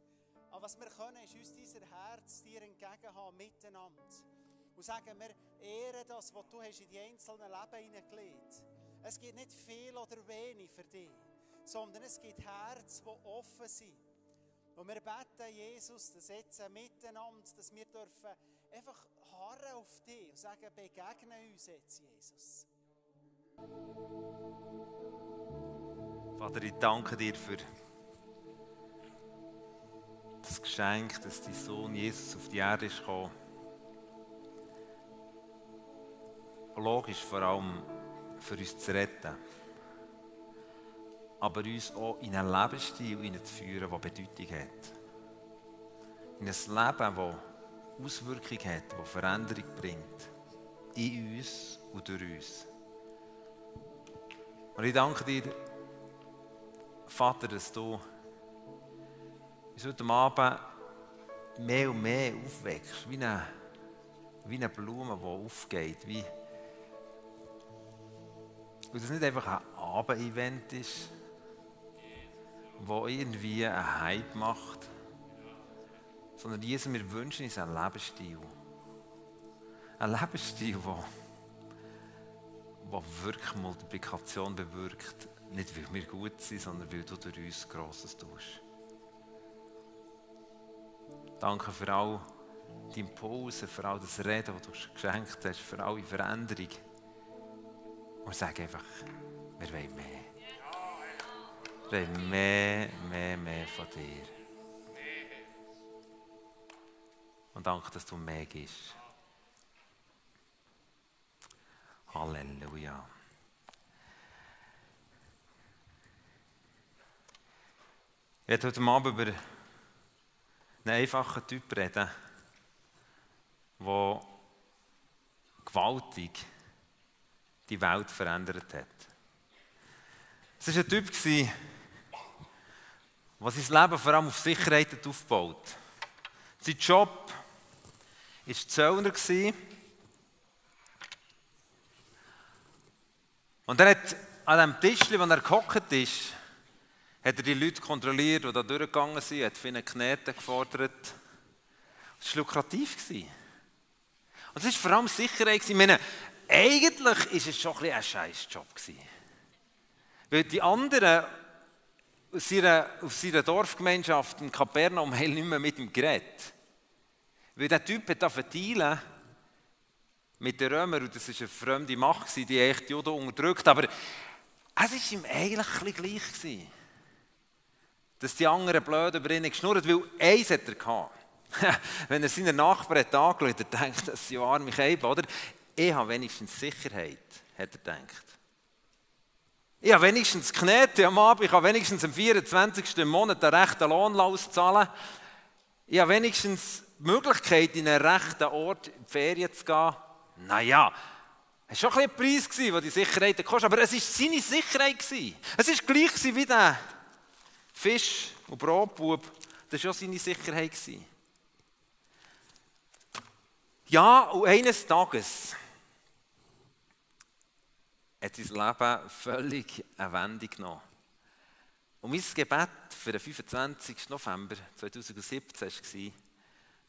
Aber was wir können, ist uns dieser Herz dir entgegen haben, miteinander. Und sagen, wir ehren das, was du hast in die einzelnen Leben hineingelegt Es gibt nicht viel oder wenig für dich, sondern es gibt Herzen, die offen sind. Und wir beten, Jesus, das jetzt miteinander, dass wir dürfen einfach harren auf dich und sagen, begegne uns jetzt, Jesus. Vater, ich danke dir für das Geschenk, dass dein Sohn Jesus auf die Erde ist gekommen. Logisch vor allem für uns zu retten. Aber uns auch in einen Lebensstil hineinzuführen, der Bedeutung hat. In ein Leben, das Auswirkungen hat, das Veränderung bringt. In uns und durch uns. Und ich danke dir, Vater, dass du uns heute Abend mehr und mehr aufwächst, wie eine, wie eine Blume, die aufgeht. Wie, und das nicht einfach ein Abendevent ist, wo irgendwie einen Hype macht, sondern Jesus, wir wünschen uns einen Lebensstil. Ein Lebensstil, der der wirklich Multiplikation bewirkt. Nicht, weil wir gut sind, sondern weil du durch uns Grosses tust. Danke für all die Impulse, für all das Reden, das du geschenkt hast, für alle Veränderung. Und sage einfach, wir wollen mehr. Wir wollen mehr, mehr, mehr von dir. Und danke, dass du mehr gibst. Halleluja. Ich werde heute Abend über einen einfachen Typ reden, der gewaltig die Welt verändert hat. Es war ein Typ, der sein Leben vor allem auf Sicherheit aufgebaut Sein Job war Zöllner. Und er hat an dem Tisch, wo er gehockt ist, hat er die Leute kontrolliert, die da durchgegangen sind, hat viele Knete gefordert. Das war lukrativ. Und es war vor allem Sicherheit. Ich meine, eigentlich war es schon ein, ein Scheißjob. Weil die anderen aus seiner, aus seiner Dorfgemeinschaft in Kapernaum haben nicht mehr mit ihm geredet. Weil der Typ hat verteilen mit den Römern, und das war eine fremde Macht, die echt die Juden unterdrückt, aber es war ihm eigentlich ein gleich. Gewesen, dass die anderen blöd über ihn geschnurrt weil eins hat er. Wenn er seinen Nachbarn hat angeschaut, er denkt, das sind arme Käbe, oder? Ich habe wenigstens Sicherheit, hat er gedacht. Ich habe wenigstens Knete am Abend, ich habe wenigstens am 24. Monat einen rechten Lohn auszahlen. Ich habe wenigstens die Möglichkeit, in einen rechten Ort in die Ferien zu gehen. Naja, es war schon ein, Preis, den die Sicherheit kostet, aber es war seine Sicherheit. Es war gleich wie der Fisch- und Brotbub. Das war schon seine Sicherheit. Ja, und eines Tages hat sein Leben völlig eine Wendung genommen. Und mein Gebet für den 25. November 2017 war,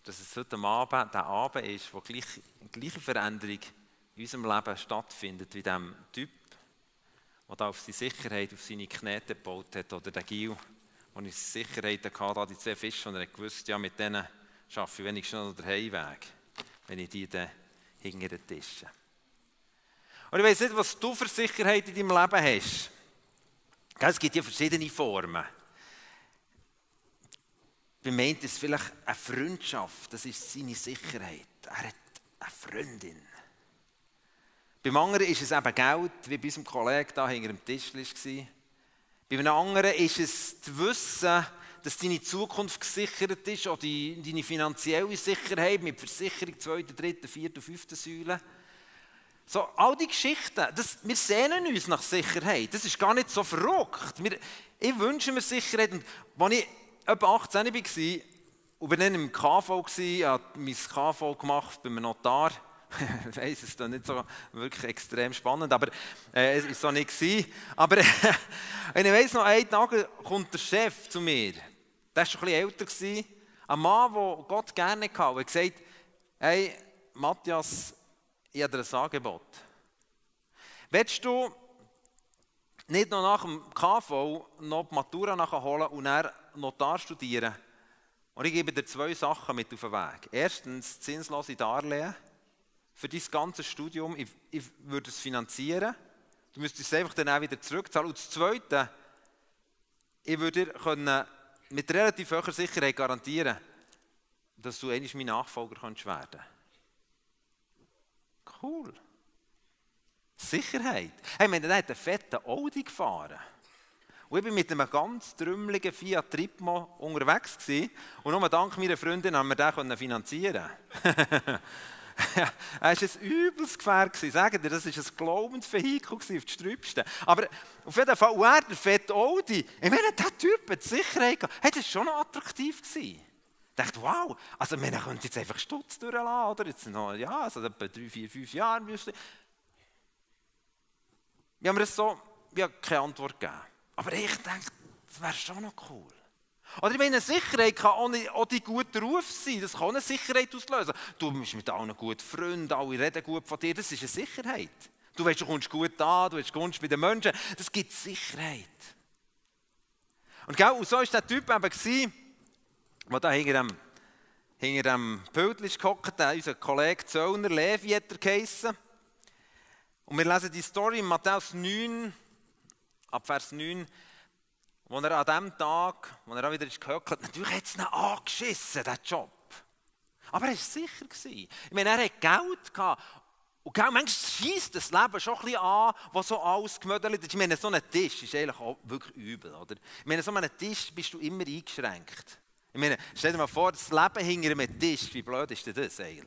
dass es heute Abend der Abend ist, wo gleich, gleiche Veränderung in unserem Leben stattfindet, wie dem Typ, der auf seine Sicherheit, auf seine Knete gebaut hat, oder der Gil, der ich Sicherheit hatte, die zwei Fische, und er gewusst, ja, mit denen schaffe ich wenigstens noch den Heimweg, wenn ich die dann hinter den Tischen. Und ich weiß nicht, was du für Sicherheit in deinem Leben hast. Es gibt ja verschiedene Formen. Bei mir ist es vielleicht eine Freundschaft, das ist seine Sicherheit. Er hat eine Freundin. Beim anderen ist es eben Geld, wie bei unserem Kollegen da hinter dem Tisch war. Bei einem anderen ist es das Wissen, dass deine Zukunft gesichert ist, oder deine finanzielle Sicherheit mit Versicherung, zweiter, dritten, vierter, fünften Säule. So, all die Geschichten, das, wir sehnen uns nach Sicherheit. Das ist gar nicht so verrückt. Wir, ich wünsche mir Sicherheit. Und als ich etwa 18 war und bin dann im KV, ich habe mein KV gemacht bei einem Notar. ich weiß, es ist nicht so wirklich extrem spannend, aber äh, es war so nicht. Gewesen. Aber äh, ich weiß noch, einen Tag kommt der Chef zu mir. Der war schon ein bisschen älter. Gewesen. Ein Mann, den Gott gerne hatte. Er hat gesagt, hey, Matthias, ich habe dir ein Angebot. Willst du nicht noch nach dem KV noch die Matura nachholen und dann Notar studieren? Und ich gebe dir zwei Sachen mit auf den Weg. Erstens, zinslose Darlehen für dein ganzes Studium. Ich, ich würde es finanzieren. Du müsstest es einfach dann auch wieder zurückzahlen. Und das Zweite, ich würde dir können mit relativ hoher Sicherheit garantieren, dass du einmal mein Nachfolger werden kannst. Cool. Sicherheit. Hey, wir haben einen fetten Audi gefahren. Und ich war mit einem ganz trümmeligen Fiat Tripmo unterwegs. Gewesen. Und nur dank meiner Freundin haben wir den finanzieren Er war ein übles Gefährt. Sagen dir, das war ein Glaubensvehikel auf die Strübsten. Aber auf jeden Fall, und er, der fette Audi, ich meine, der Typ hat Sicherheit gehabt. Hey, das war schon attraktiv. Gewesen. Dachte, wow, also man könnte jetzt einfach Stutz durchlassen, oder? Jetzt noch, ja, also etwa drei, vier, fünf Jahre müsste. Wir haben mir das so, ich habe keine Antwort gegeben. Aber ich denke, das wäre schon noch cool. Oder ich meine, Sicherheit kann auch, nicht, auch die gute Ruf sein. Das kann eine Sicherheit auslösen. Du bist mit allen guten Freunden, alle reden gut von dir. Das ist eine Sicherheit. Du weißt, du kommst gut an, du kommst bei den Menschen. Das gibt Sicherheit. Und genau so war der Typ eben, der da hinter dem, hinter dem Bild gehockt, unser Kollege Zöllner, Levi hat er geheissen. Und wir lesen die Story in Matthäus 9, ab Vers 9, wo er an dem Tag, wo er auch wieder ist gehöckelt, natürlich hat es ihn angeschissen, diesen Job. Aber er war sicher. Ich meine, er hat Geld gehabt. Und gell, manchmal schießt das Leben schon ein bisschen an, was so alles gemödelt ist. Ich meine, so ein Tisch ist eigentlich auch wirklich übel. Oder? Ich meine, so einem Tisch bist du immer eingeschränkt. Ich meine, stell dir mal vor, das Leben hinter einem Tisch, wie blöd ist denn das eigentlich?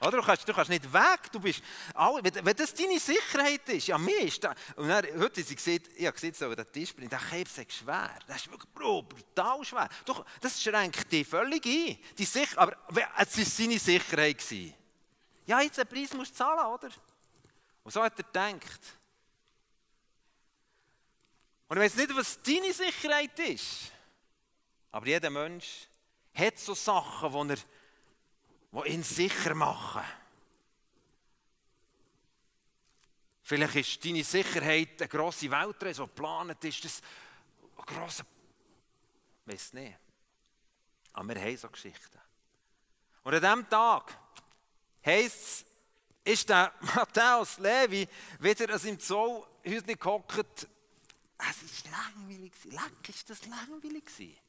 Oder? Du, kannst, du kannst nicht weg, du bist, wenn das deine Sicherheit ist, ja mir ist das, und dann, heute sie gesagt, ich habe gesehen, so, der Tisch bringt, der Krebs ist schwer, das ist wirklich brutal schwer. Doch, das schränkt dich völlig ein. Die Sicher aber es war seine Sicherheit. Gewesen. Ja, jetzt den Preis musst du zahlen, oder? Und so hat er gedacht. Und ich weiß nicht, was deine Sicherheit ist, aber jeder Mensch hat so Sachen, die er die ihn sicher machen. Vielleicht ist deine Sicherheit eine grosse Weltreise, die geplant ist. Das ein grosser. Ich weiß nicht. Aber wir haben so Geschichten. Und an diesem Tag heisst es, ist der Matthäus Levi wieder an seinem Zollhäuschen gehockt. Es war langweilig. Leck, ist das langweilig gewesen.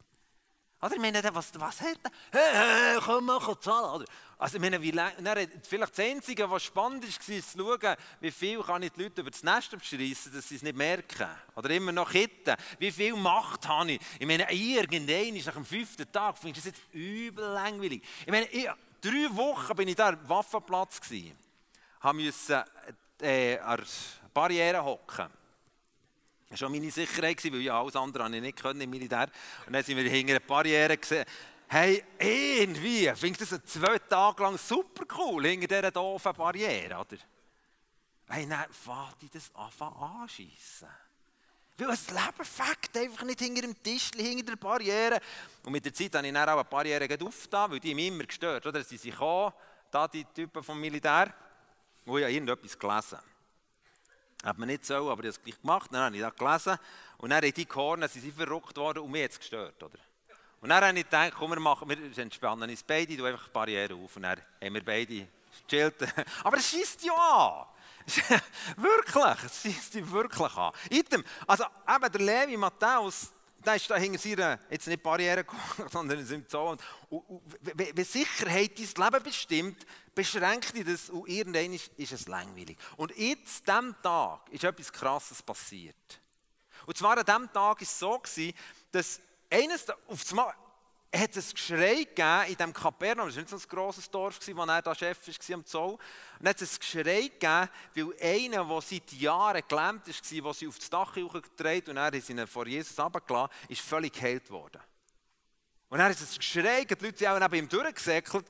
Oder? Ich meine, was, was hat er? Hey, hey, komm mal zahlen. Oder? Also, ich meine, wie vielleicht das Einzige, was spannend war, zu schauen, wie viel kann ich die Leute über das Nest abschreissen, dass sie es nicht merken. Oder immer noch hitten. Wie viel Macht habe ich? Ich meine, irgendein ist nach dem fünften Tag, finde ich das jetzt übel langweilig. Ich meine, ich, drei Wochen bin ich da am Waffenplatz gewesen. musste äh, an der Barriere hocken. War meine Sicherheit, weil ja alles andere ich nicht können im Militär. Und dann sind wir hinter einer Barriere gesehen. Hey, irgendwie findest du das zwei Tage lang super cool, hinter dieser doofen Barriere, oder? Hey, dann fährt ich das anfangen anschiessen. Weil das Leben fängt einfach nicht hinter dem Tisch, hinter der Barriere. Und mit der Zeit habe ich dann auch eine Barriere aufgetan, weil die mich immer gestört oder? Sie sind gekommen, da die Typen vom Militär, wo ich irgendetwas gelesen habe. Hat man nicht so, aber ich habe es gleich gemacht. Dann habe ich das gelesen und dann haben die Kornen, sie sind verrückt worden und mich jetzt gestört. Oder? Und dann habe ich gedacht, komm, wir, machen, wir entspannen uns beide, du einfach die Barriere auf. Und dann haben wir beide gechillt. aber es schießt ja an. wirklich, sie sind wirklich an. Item, also eben der Levi Matthäus, der ist da hinter seiner, jetzt nicht Barriere gekommen, sondern ist im Zoo. Und, und, wenn Sicherheit dein Leben bestimmt, beschränkt dich das und irgendwann ist, ist es langweilig. Und jetzt, an diesem Tag, ist etwas Krasses passiert. Und zwar an diesem Tag war es so, dass eines, auf das Mal, hat es Geschrei gegeben in diesem Kapernaum, das war nicht so ein grosses Dorf, wo er da Chef war am Zoll. Und hat es ein Geschrei gegeben, weil einer, der seit Jahren gelähmt war, der sie auf das Dach hochgetragen und er ist ihn vor Jesus runtergelassen, ist völlig geheilt worden. Und er hat es Geschrei, die Leute sind auch neben ihm durchgesäckelt,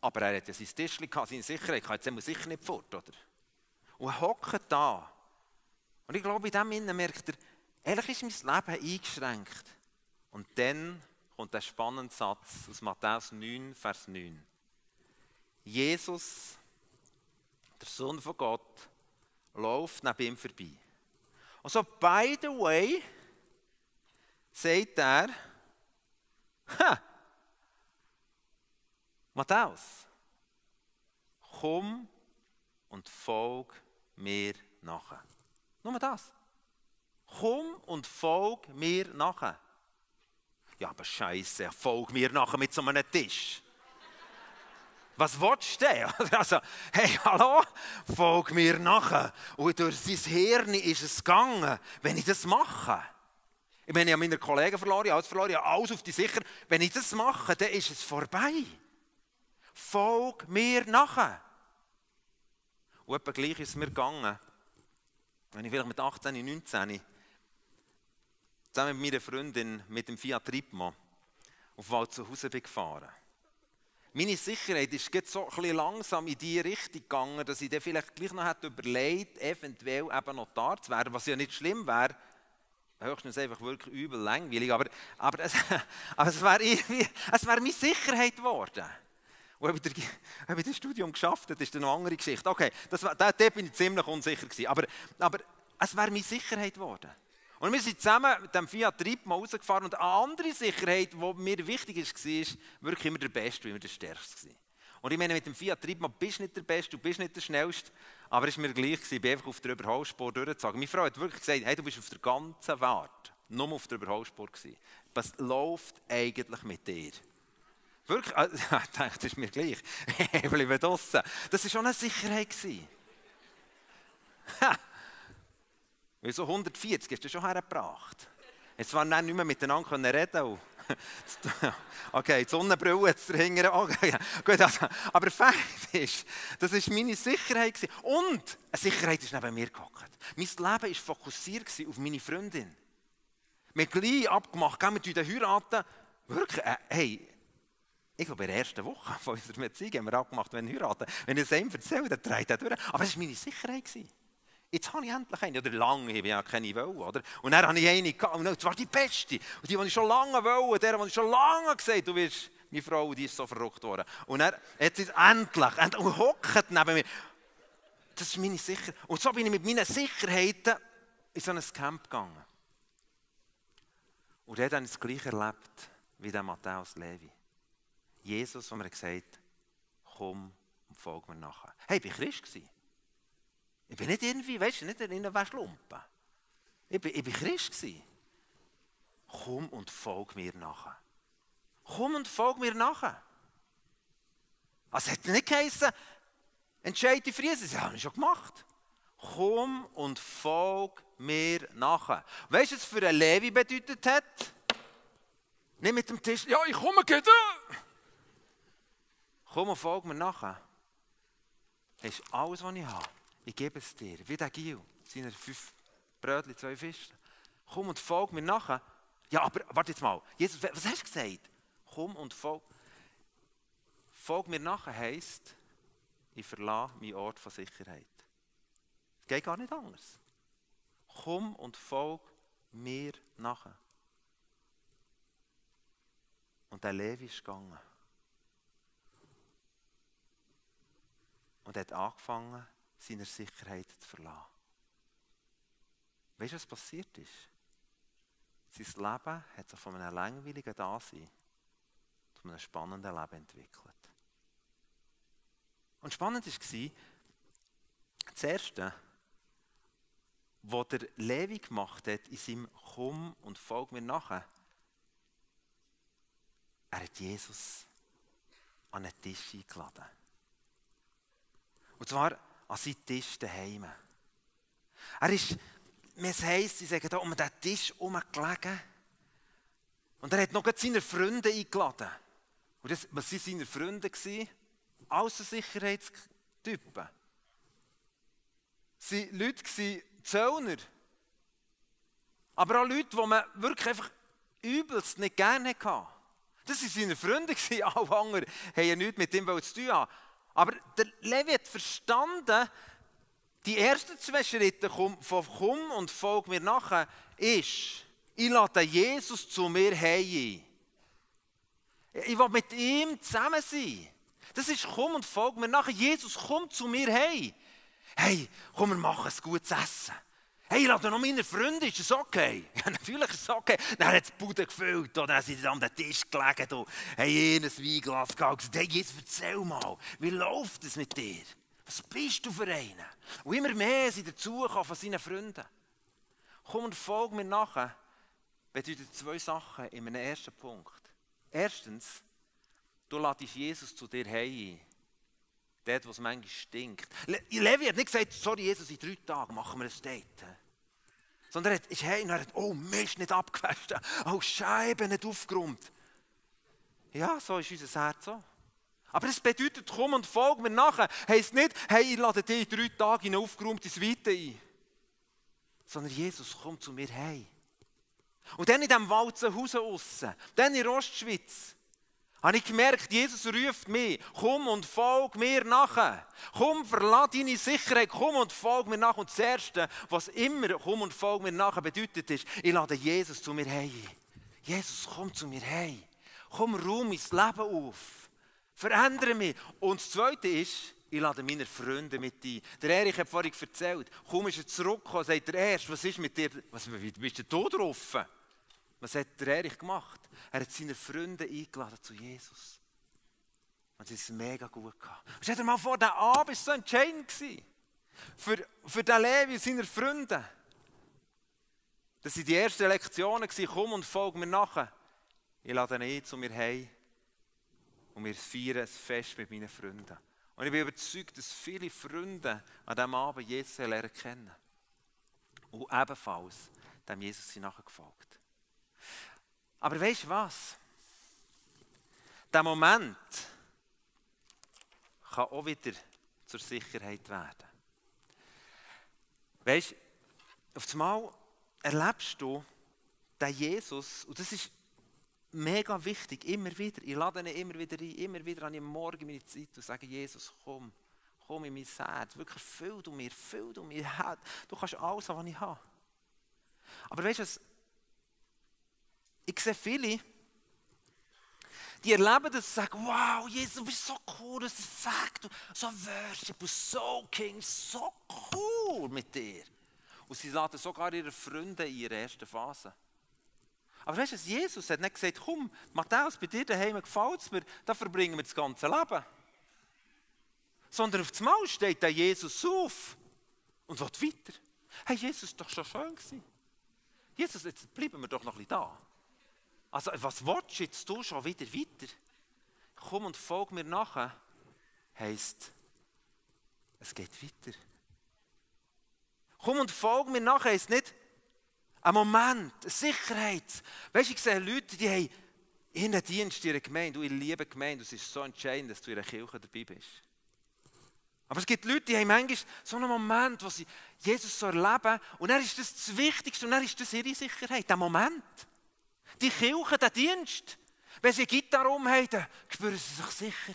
aber er hat ja sein Tischchen gehabt, seine Sicherheit, jetzt muss sicher nicht fort, oder? Und er hockt da. Und ich glaube, in dem Innen merkt er, ehrlich ist mein Leben eingeschränkt. Und dann kommt der spannende Satz aus Matthäus 9, Vers 9. Jesus, der Sohn von Gott, läuft neben ihm vorbei. Und so, by the way, sagt er, ha, Matthäus, komm und folg mir nachher. Nur das. Komm und folg mir nachher. Ja, aber Scheiße, folg mir nachher mit so einem Tisch. Was willst du denn? Also, hey, hallo, folg mir nachher. Und durch sein Hirn ist es gegangen, wenn ich das mache. Ich meine, ich habe meine Kollegen verloren, ich habe alles verloren, ich habe alles auf die Sicher. Wenn ich das mache, dann ist es vorbei. Folg mir nachher. Und etwa gleich ist es mir gegangen. Wenn ich vielleicht mit 18, 19 zusammen mit meiner Freundin mit dem Fiat Tripmo auf Wald zu Hause gefahren. Meine Sicherheit ist jetzt so ein langsam in die Richtung gegangen, dass ich dann vielleicht gleich noch hätte überlegt, eventuell eben Notar zu werden, was ja nicht schlimm wäre. Höchstens einfach wirklich übel langweilig, aber, aber, es, aber es wäre wär meine Sicherheit geworden. Und ob ich, ich das Studium geschafft habe, ist eine andere Geschichte. Okay, das, da, da bin ich ziemlich unsicher gewesen. Aber, aber es wäre meine Sicherheit geworden. Und wir sind zusammen mit dem Fiat Trip mal rausgefahren und eine andere Sicherheit, die mir wichtig ist, war, wirklich immer der Beste, immer der Stärkste. Und ich meine, mit dem Fiat Trip bist du nicht der Beste, du bist nicht der Schnellste, aber es war mir gleich, ich bin einfach auf der Überholspur durchgezogen. Meine Frau hat wirklich gesagt, hey, du bist auf der ganzen Fahrt nur auf der Überholspur gewesen. Was läuft eigentlich mit dir? Wirklich, also, ich dachte, das ist mir gleich. Ich bleibe draussen. Das war schon eine Sicherheit. Weil so 140 hast du schon hergebracht. Jetzt waren wir nicht mehr miteinander reden Okay, die Sonnenbrille zu hingern. Okay, gut, also, aber Fakt ist, das war meine Sicherheit. Und eine Sicherheit ist neben mir gehockt. Mein Leben war fokussiert auf meine Freundin. Wir haben gleich abgemacht, wir den heiraten. Wirklich, äh, hey, ich glaube, in der ersten Woche von unserer Beziehung haben wir abgemacht, wenn wir heiraten. Wenn ich es ihm erzähle, dann dreht er durch. Aber es war meine Sicherheit. Jetzt habe ich endlich eine. Oder lange, ich ja keine wollen, oder? Und dann habe ich eine gehabt, und das war die beste. Und die, die ich schon lange wollte, der, die ich schon lange gesagt du wirst, meine Frau, die ist so verrückt worden. Und er hat es endlich, und hockt neben mir. Das ist meine Sicherheit. Und so bin ich mit meinen Sicherheiten in so ein Camp gegangen. Und er hat dann das Gleiche erlebt wie der Matthäus Levi. Jesus, der mir gesagt hat, komm und folg mir nachher. Hey, ich war Christ. Ich bin nicht irgendwie, weißt du, nicht in einer Waschlumpe. Ich bin, ich bin Christ. Gewesen. Komm und folg mir nachher. Komm und folg mir nachher. Also hat nicht geheißen, entscheide dich für Jesus. Das habe ich schon gemacht. Komm und folg mir nachher. Weißt du, was für ein Levi bedeutet hat? Nicht mit dem Tisch, ja, ich komme, geht. Komm und folg mir nachher. Das ist alles, was ich habe. Ich gebe es dir. Wie der Gil, seine fünf Brötchen, zwei Fische. Komm und folg mir nachher. Ja, aber warte jetzt mal. Jesus, was hast du gesagt? Komm und folg. Folg mir nachher heisst, ich verlasse meinen Ort von Sicherheit. Es geht gar nicht anders. Komm und folg mir nachher. Und der Levi ist gegangen. Und hat angefangen, seiner Sicherheit zu verlassen. Weißt du, was passiert ist? Sein Leben hat sich von einem langweiligen Dasein zu einem spannenden Leben entwickelt. Und spannend war, das Erste, was der Levi gemacht hat in seinem Komm und folg mir nachher, er hat Jesus an einen Tisch eingeladen. Und zwar an seinen Tisch daheim. Er ist, es heisst, sie sagen da, um den Tisch herumgelegen. Und er hat noch seine Freunde eingeladen. Und das, was waren seine Freunde? Außensicherheitstypen. Sie waren Leute, Zöllner. Aber auch Leute, die man wirklich einfach übelst nicht gerne hatte. Das waren seine Freunde, alle anderen haben ja nichts mit ihm zu tun haben. Aber der Levi hat verstanden, die ersten zwei Schritte von Komm und Folg mir nachher ist, ich lade Jesus zu mir heim. Ich will mit ihm zusammen sein. Das ist Komm und Folg mir nachher. Jesus, komm zu mir heim. Hey, komm, wir machen ein gutes Essen. Hey, ich lade noch meine Freunde, ist das okay? Ja, natürlich ist es okay. Dann hat es die Bude gefüllt, oder? dann sind sie an den Tisch gelegen, und haben ihnen ein Weinglas gehabt und gesagt, hey, jetzt erzähl mal, wie läuft es mit dir? Was bist du für einen? Und immer mehr sind dazugekommen von seinen Freunden. Komm und folg mir nachher, bedeutet zwei Sachen in einem ersten Punkt. Erstens, du ladest Jesus zu dir heim. Dort, wo es manchmal stinkt. Levi hat nicht gesagt, sorry Jesus, in drei Tagen machen wir ein Date. Sondern er ist hey und er hat, oh Mist, nicht abgewaschen. Oh Scheibe, nicht aufgeräumt. Ja, so ist unser Herz so. Aber es bedeutet, komm und folg mir nachher. Heißt nicht, hey, ich lade dich in drei Tagen in ein aufgeräumtes Weite ein. Sondern Jesus, komm zu mir heim. Und dann in diesem Walzenhaus aussen, dann in Rostschwitz, habe ich gemerkt, Jesus ruft mich, komm und folg mir nachher. Komm, verlass deine Sicherheit, komm und folg mir nach. Und das Erste, was immer komm und folg mir nachher bedeutet, ist, ich lade Jesus zu mir heim. Jesus, komm zu mir heim. Komm, ruh mein Leben auf. Verändere mich. Und das Zweite ist, ich lade meine Freunde mit ein. Der Erich hat vorhin erzählt, komm, ist er zurückgekommen, sagt der Erst, was ist mit dir, was, bist du da drauf? Was hat der Erich gemacht? Er hat seine Freunde eingeladen zu Jesus. Und sie ist mega gut gehabt. Stell dir mal vor, der Abend war so entscheidend. Für, für den Levi und seine Freunde. Das waren die ersten Lektionen. Komm und folg mir nachher. Ich lade ihn ein zu mir heim. Und wir feiern ein Fest mit meinen Freunden. Und ich bin überzeugt, dass viele Freunde an diesem Abend Jesus lernen kennen. Und ebenfalls dem Jesus nachher gefolgt. Aber weißt du was? Der Moment kann auch wieder zur Sicherheit werden. Weißt du, auf einmal erlebst du den Jesus, und das ist mega wichtig, immer wieder. Ich lade ihn immer wieder ein, immer wieder an ihm morgen meine Zeit und sage: Jesus, komm, komm in mein Herz. Wirklich, füll du mir, füll du mir. Du kannst alles, was ich habe. Aber weißt du, ich sehe viele, die erleben das und sagen, wow, Jesus, du bist so cool, das ist Fakt, so Worship, so King, so cool mit dir. Und sie laden sogar ihre Freunde in ihrer ersten Phase. Aber weißt du, Jesus hat nicht gesagt, komm, Matthäus, bei dir daheim gefällt es mir, da verbringen wir das ganze Leben. Sondern auf das Mal steht der Jesus auf und will weiter. Hey, Jesus ist doch schon schön gewesen. Jesus, jetzt bleiben wir doch noch ein bisschen da. Also, was willst du jetzt schon wieder weiter? Komm und folg mir nachher, heisst, es geht weiter. Komm und folg mir nachher, heisst nicht, ein Moment, eine Sicherheit. Weißt du, ich sehe Leute, die haben in den Dienst ihrer Gemeinde, du, ich liebe Gemeinde, es ist so entscheidend, dass du in der Kirche dabei bist. Aber es gibt Leute, die haben manchmal so einen Moment, wo sie Jesus so erleben und dann ist das das Wichtigste und dann ist das ihre Sicherheit, der Moment die Kirche, den Dienst. Wenn sie Gitarre umhaben, spüren sie sich sicher.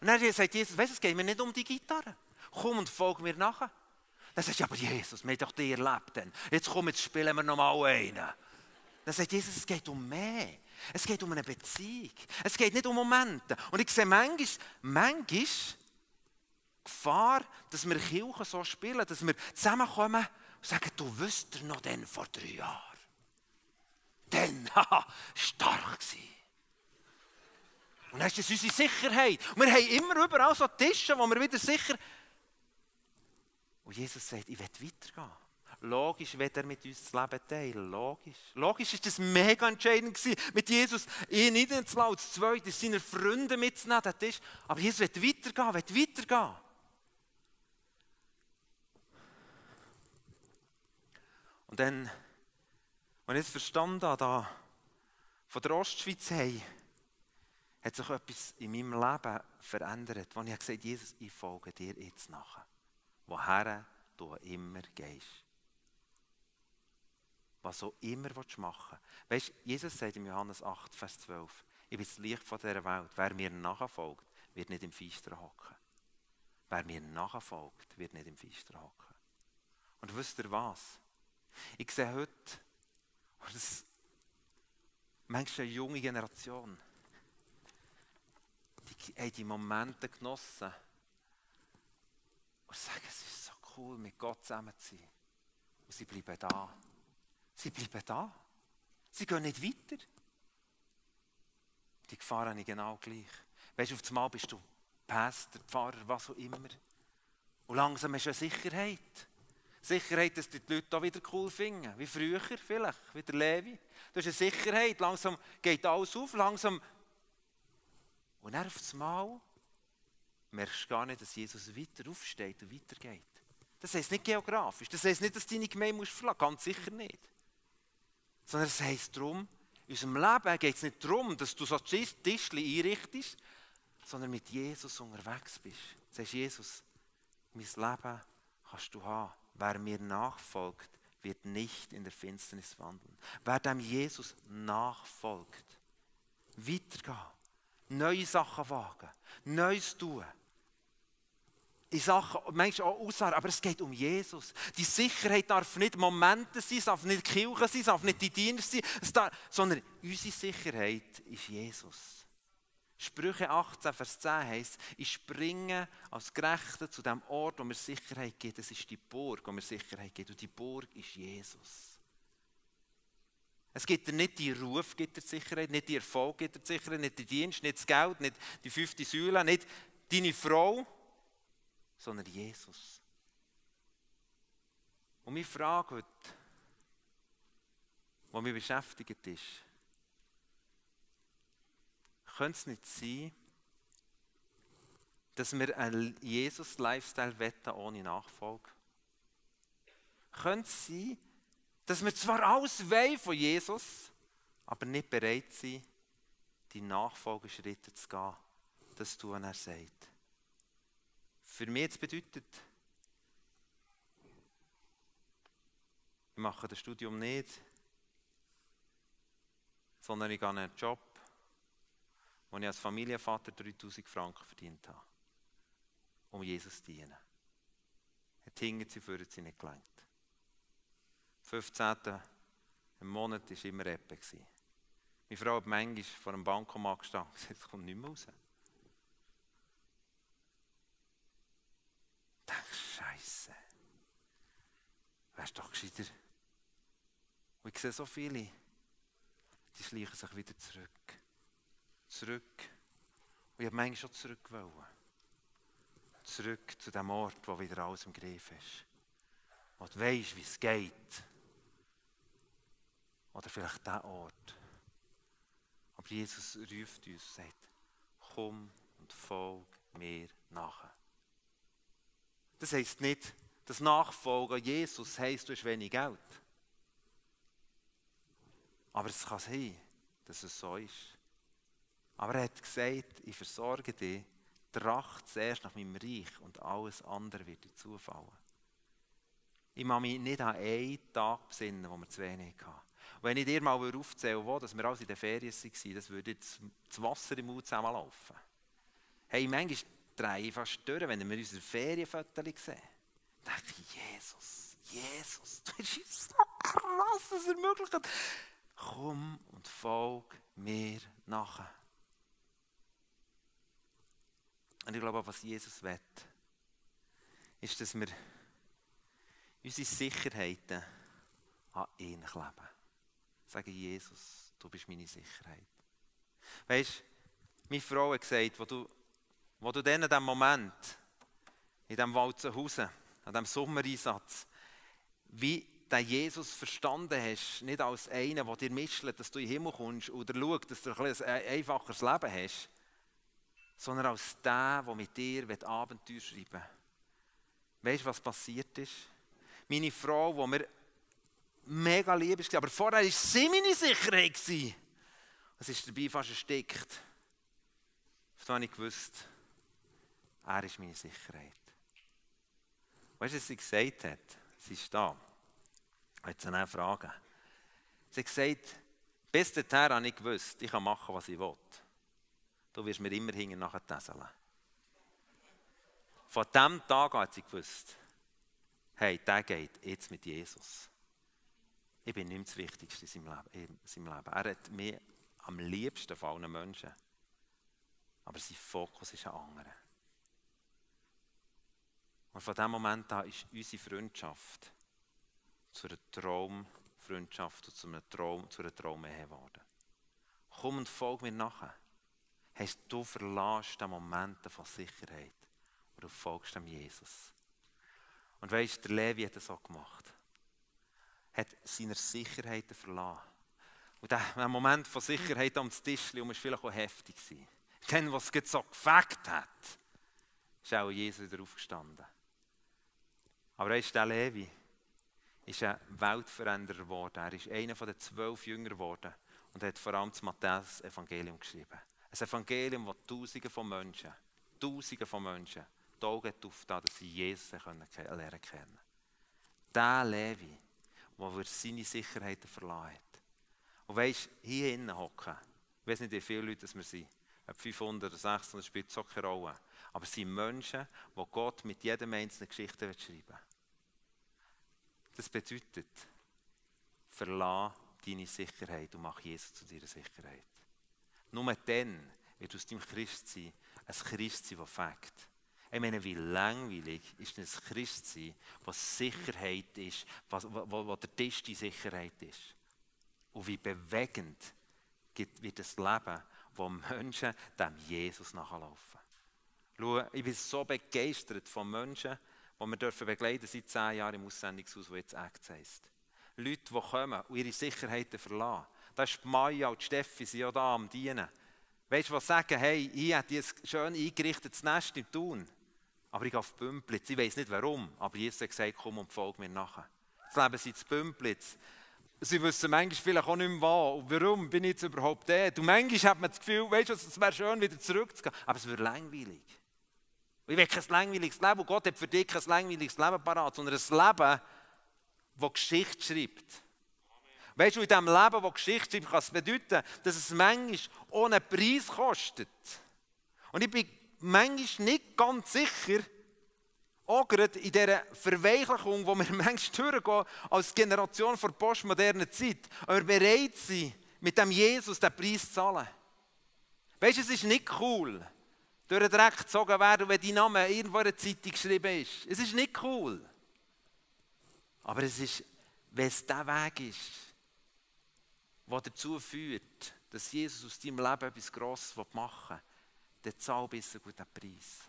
Und dann sagt Jesus, weißt du, es geht mir nicht um die Gitarre. Komm und folg mir nachher. Dann sagt sie, aber Jesus, wir haben doch dich erlebt. Jetzt komm, jetzt spielen wir nochmal einen. Dann sagt Jesus, es geht um mehr. Es geht um eine Beziehung. Es geht nicht um Momente. Und ich sehe manchmal, manchmal Gefahr, dass wir Kirchen so spielen, dass wir zusammenkommen sagen, du wüsstest noch den vor drei Jahren. Dann, haha, stark gewesen. Und dann ist das unsere Sicherheit. Und wir haben immer überall so Tische, wo wir wieder sicher... Und Jesus sagt, ich will weitergehen. Logisch wird er mit uns das Leben teilen. Logisch. Logisch ist das mega entscheidend gewesen, mit Jesus ihn niederzulassen, als Zweite, seine Freunde mitzunehmen. Das. Aber Jesus will weitergehen, will weitergehen. Und dann, als ich es verstanden habe, da von der Ostschweiz her, hat sich etwas in meinem Leben verändert, wo ich gesagt habe, Jesus, ich folge dir jetzt nachher. Woher du immer gehst was auch immer machen willst. Weißt Jesus sagt im Johannes 8, Vers 12, ich bin das Licht von dieser Welt. Wer mir nachfolgt, wird nicht im Feister hocken. Wer mir nachfolgt, wird nicht im Feister hocken. Und wisst ihr was? Ich sehe heute, und das manchmal eine junge Generation, die haben die Momente genossen und sagen, es ist so cool, mit Gott zusammen zu sein. Und sie bleiben da. Sie bleiben da. Sie gehen nicht weiter. Die Gefahr habe ich genau gleich. Weißt du, auf einmal bist du Pastor, Pfarrer, was auch immer. Und langsam hast du eine Sicherheit. Sicherheit, dass die Leute da wieder cool finden. Wie früher vielleicht, wie der Levi. Du hast eine Sicherheit. Langsam geht alles auf, langsam. Und dann auf einmal merkst du gar nicht, dass Jesus weiter aufsteht und weitergeht. Das heisst nicht geografisch. Das heisst nicht, dass deine Gemeinde musst verlassen. Ganz sicher nicht. Sondern es heisst darum, in unserem Leben geht es nicht darum, dass du so Tischchen einrichtest, sondern mit Jesus unterwegs bist. Sagst, Jesus, mein Leben kannst du haben. Wer mir nachfolgt, wird nicht in der Finsternis wandeln. Wer dem Jesus nachfolgt, weitergehen, neue Sachen wagen, Neues tun, in Sachen, manchmal auch aussagen, aber es geht um Jesus. Die Sicherheit darf nicht Momente sein, es darf nicht Kirche sein, es darf nicht die Diener sein, darf, sondern unsere Sicherheit ist Jesus. Sprüche 18, Vers 10 heißt, ich springe als Gerechter zu dem Ort, wo mir Sicherheit gibt. Es ist die Burg, wo mir Sicherheit gibt. Und die Burg ist Jesus. Es gibt dir nicht die Ruf, gibt dir Sicherheit, nicht die Erfolg, gibt dir Sicherheit, nicht der Dienst, nicht das Geld, nicht die fünfte Säule, nicht deine Frau, sondern Jesus. Und meine Frage heute, die mich beschäftigt ist, könnte es nicht sein, dass wir einen Jesus-Lifestyle wetten ohne Nachfolge? Könnte es sein, dass wir zwar alles wollen von Jesus, aber nicht bereit sind, die Nachfolgeschritte zu gehen, das tun, er sagt für mich bedeutet, ich mache das Studium nicht, sondern ich gehe einen Job, wo ich als Familienvater 3000 Franken verdient habe, um Jesus zu dienen. Hat hingen sie für sie nicht gelangt. 15. im Monat war immer Eppe. Meine Frau hat manchmal vor einem Bankomat gestanden und gesagt, es kommt nicht mehr raus. Scheiße. Wärst doch gescheiter. Und ich sehe so viele, die schleichen sich wieder zurück. Zurück. Und ich habe manchmal schon zurück wollen. Zurück zu dem Ort, wo wieder alles im Griff ist. Wo du weißt, wie es geht. Oder vielleicht der Ort. Aber Jesus ruft uns und sagt, komm und folg mir nachher. Das heisst nicht, dass Nachfolgen Jesus heisst, du hast wenig Geld. Aber es kann sein, dass es so ist. Aber er hat gesagt, ich versorge dich, tracht zuerst nach meinem Reich und alles andere wird dir zufallen. Ich mache mich nicht an einen Tag besinnen, wo wir zu wenig hatten. Wenn ich dir mal aufzählen wo dass wir alles in den Ferien waren, das würde jetzt das Wasser im Mund zusammenlaufen. Hey, manchmal drehe fast durch, wenn wir unsere Ferienfotos sehen. Da denke ich, Jesus, Jesus, du bist so krass, dass er möglich hat. Komm und folg mir nachher. Und ich glaube, was Jesus will, ist, dass wir unsere Sicherheiten an ihn kleben. Sagen, Jesus, du bist meine Sicherheit. Weißt du, Meine Frau hat gesagt, wo du, wo du dann in diesem Moment, in diesem Walzenhausen, an diesem Sommereinsatz, wie den Jesus verstanden hast, nicht als einen, der dir mischelt, dass du in den Himmel kommst oder schaut, dass du ein, ein einfacheres Leben hast, sondern als der, der mit dir Abenteuer schreiben will. Weißt du, was passiert ist? Meine Frau, die mir mega lieb war, aber vorher war sie meine Sicherheit. Es ist dabei fast erstickt. Da habe ich gewusst, er ist meine Sicherheit. Weißt du, was sie gesagt hat? Sie ist da. Ich wollte sie nicht fragen. Sie hat gesagt, bis dahin habe ich gewusst, ich kann machen, was ich will. Du wirst mir immer hinten nachher täseln. Von diesem Tag hat sie gewusst, hey, der geht jetzt mit Jesus. Ich bin nicht das Wichtigste in seinem Leben. Er hat mir am liebsten von allen Menschen. Aber sein Fokus ist ein anderer. Und von diesem Moment an ist unsere Freundschaft zu einer Traumfreundschaft und zu einer, Traum, zu einer Traumehe geworden. Komm und folg mir nachher. Hast du verlässt den Moment von Sicherheit und du folgst dem Jesus. Und weißt, der Levi hat das so gemacht. Hat seine Sicherheit verlassen. Und der Moment von Sicherheit am Tisch war vielleicht auch heftig. Dann, was es so gefegt hat, ist auch Jesus wieder aufgestanden. Aber weißt, der Levi ist ein Weltveränderer geworden. Er ist einer der zwölf Jünger geworden und hat vor allem das Matthäus-Evangelium geschrieben. Ein Evangelium, das Tausende von Menschen, Tausende von Menschen die Augen aufgetan dass sie Jesus lernen können. Der Levi, der seine Sicherheiten verlassen hat. Und weisst, hier innen hocken, ich weiß nicht, wie viele Leute wir sind, ob 500 oder 600, das spielt so keine Rolle. Aber es sind Menschen, die Gott mit jedem einzelnen Geschichte schreiben will. Das bedeutet, verlass deine Sicherheit und mach Jesus zu deiner Sicherheit. Nur dann wird aus deinem Christsein ein Christsein, das fängt. Ich meine, wie langweilig ist ein Christsein, was Sicherheit ist, was, wo, wo der Tisch die Sicherheit ist. Und wie bewegend wird das Leben, wo Menschen dem Jesus nachlaufen. Schau, ich bin so begeistert von Menschen, die wir dürfen begleiten seit zehn Jahren im Aussendungshaus, wo jetzt Acts heisst. Leute, die kommen und ihre Sicherheiten verlassen. Da ist Maya und Steffi, sind ja da am Dienen. Weißt du, was sagen? Hey, ich habe ein schön eingerichtetes Nest im Tun. Aber ich gehe auf Bümplitz. Ich weiß nicht warum, aber Jesus hat gesagt, komm und folge mir nachher. Jetzt leben sie in Bümplitz. Sie wissen manchmal vielleicht auch nicht mehr, wo. warum bin ich jetzt überhaupt da. Und manchmal hat man das Gefühl, weißt du, es wäre schön, wieder zurückzugehen. Aber es wird langweilig. Ich will kein langweiliges Leben. Und Gott hat für dich kein langweiliges Leben parat, sondern ein Leben, das Geschichte schreibt. Weißt du, in diesem Leben, das Geschichte schreibt, kann es bedeuten, dass es manchmal ohne Preis kostet. Und ich bin manchmal nicht ganz sicher, auch gerade in dieser Verweichlichung, wo wir manchmal durchgehen, als Generation vor postmoderner Zeit, ob wir bereit sind, mit dem Jesus den Preis zu zahlen. Weißt du, es ist nicht cool, durch den Dreck gezogen werden, wenn dein Name irgendwo in der Zeitung geschrieben ist. Es ist nicht cool. Aber es ist, wenn es der Weg ist, der dazu führt, dass Jesus aus deinem Leben etwas Grosses machen will, dann zahl bis einen guten Preis.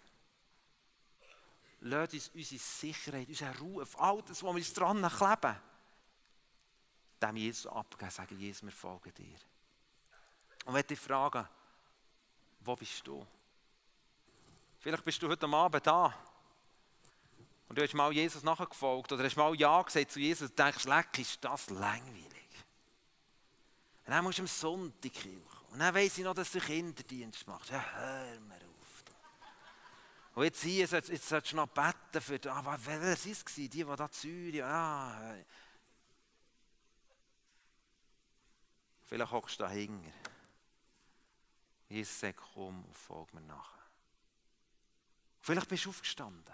Lass uns unsere Sicherheit, unseren Ruf, all das, was wir dran kleben, dem Jesus abgeben, sagen, Jesus, wir folgen dir. Und wenn ich frage, wo bist du? Vielleicht bist du heute Abend da und du hast mal Jesus nachgefolgt oder hast mal Ja gesagt zu Jesus und denkst, leck, ist das langweilig. Und dann musst du am Sonntag und dann weiss ich noch, dass du Kinderdienst machst. Ja, hör mir auf. Und jetzt hier, jetzt, jetzt solltest du noch beten für, ah, wer war es? Die, die da in Syrien, ah. Vielleicht hockst du da hinten. Jesus sagt, komm und folg mir nachher. Vielleicht bist du aufgestanden.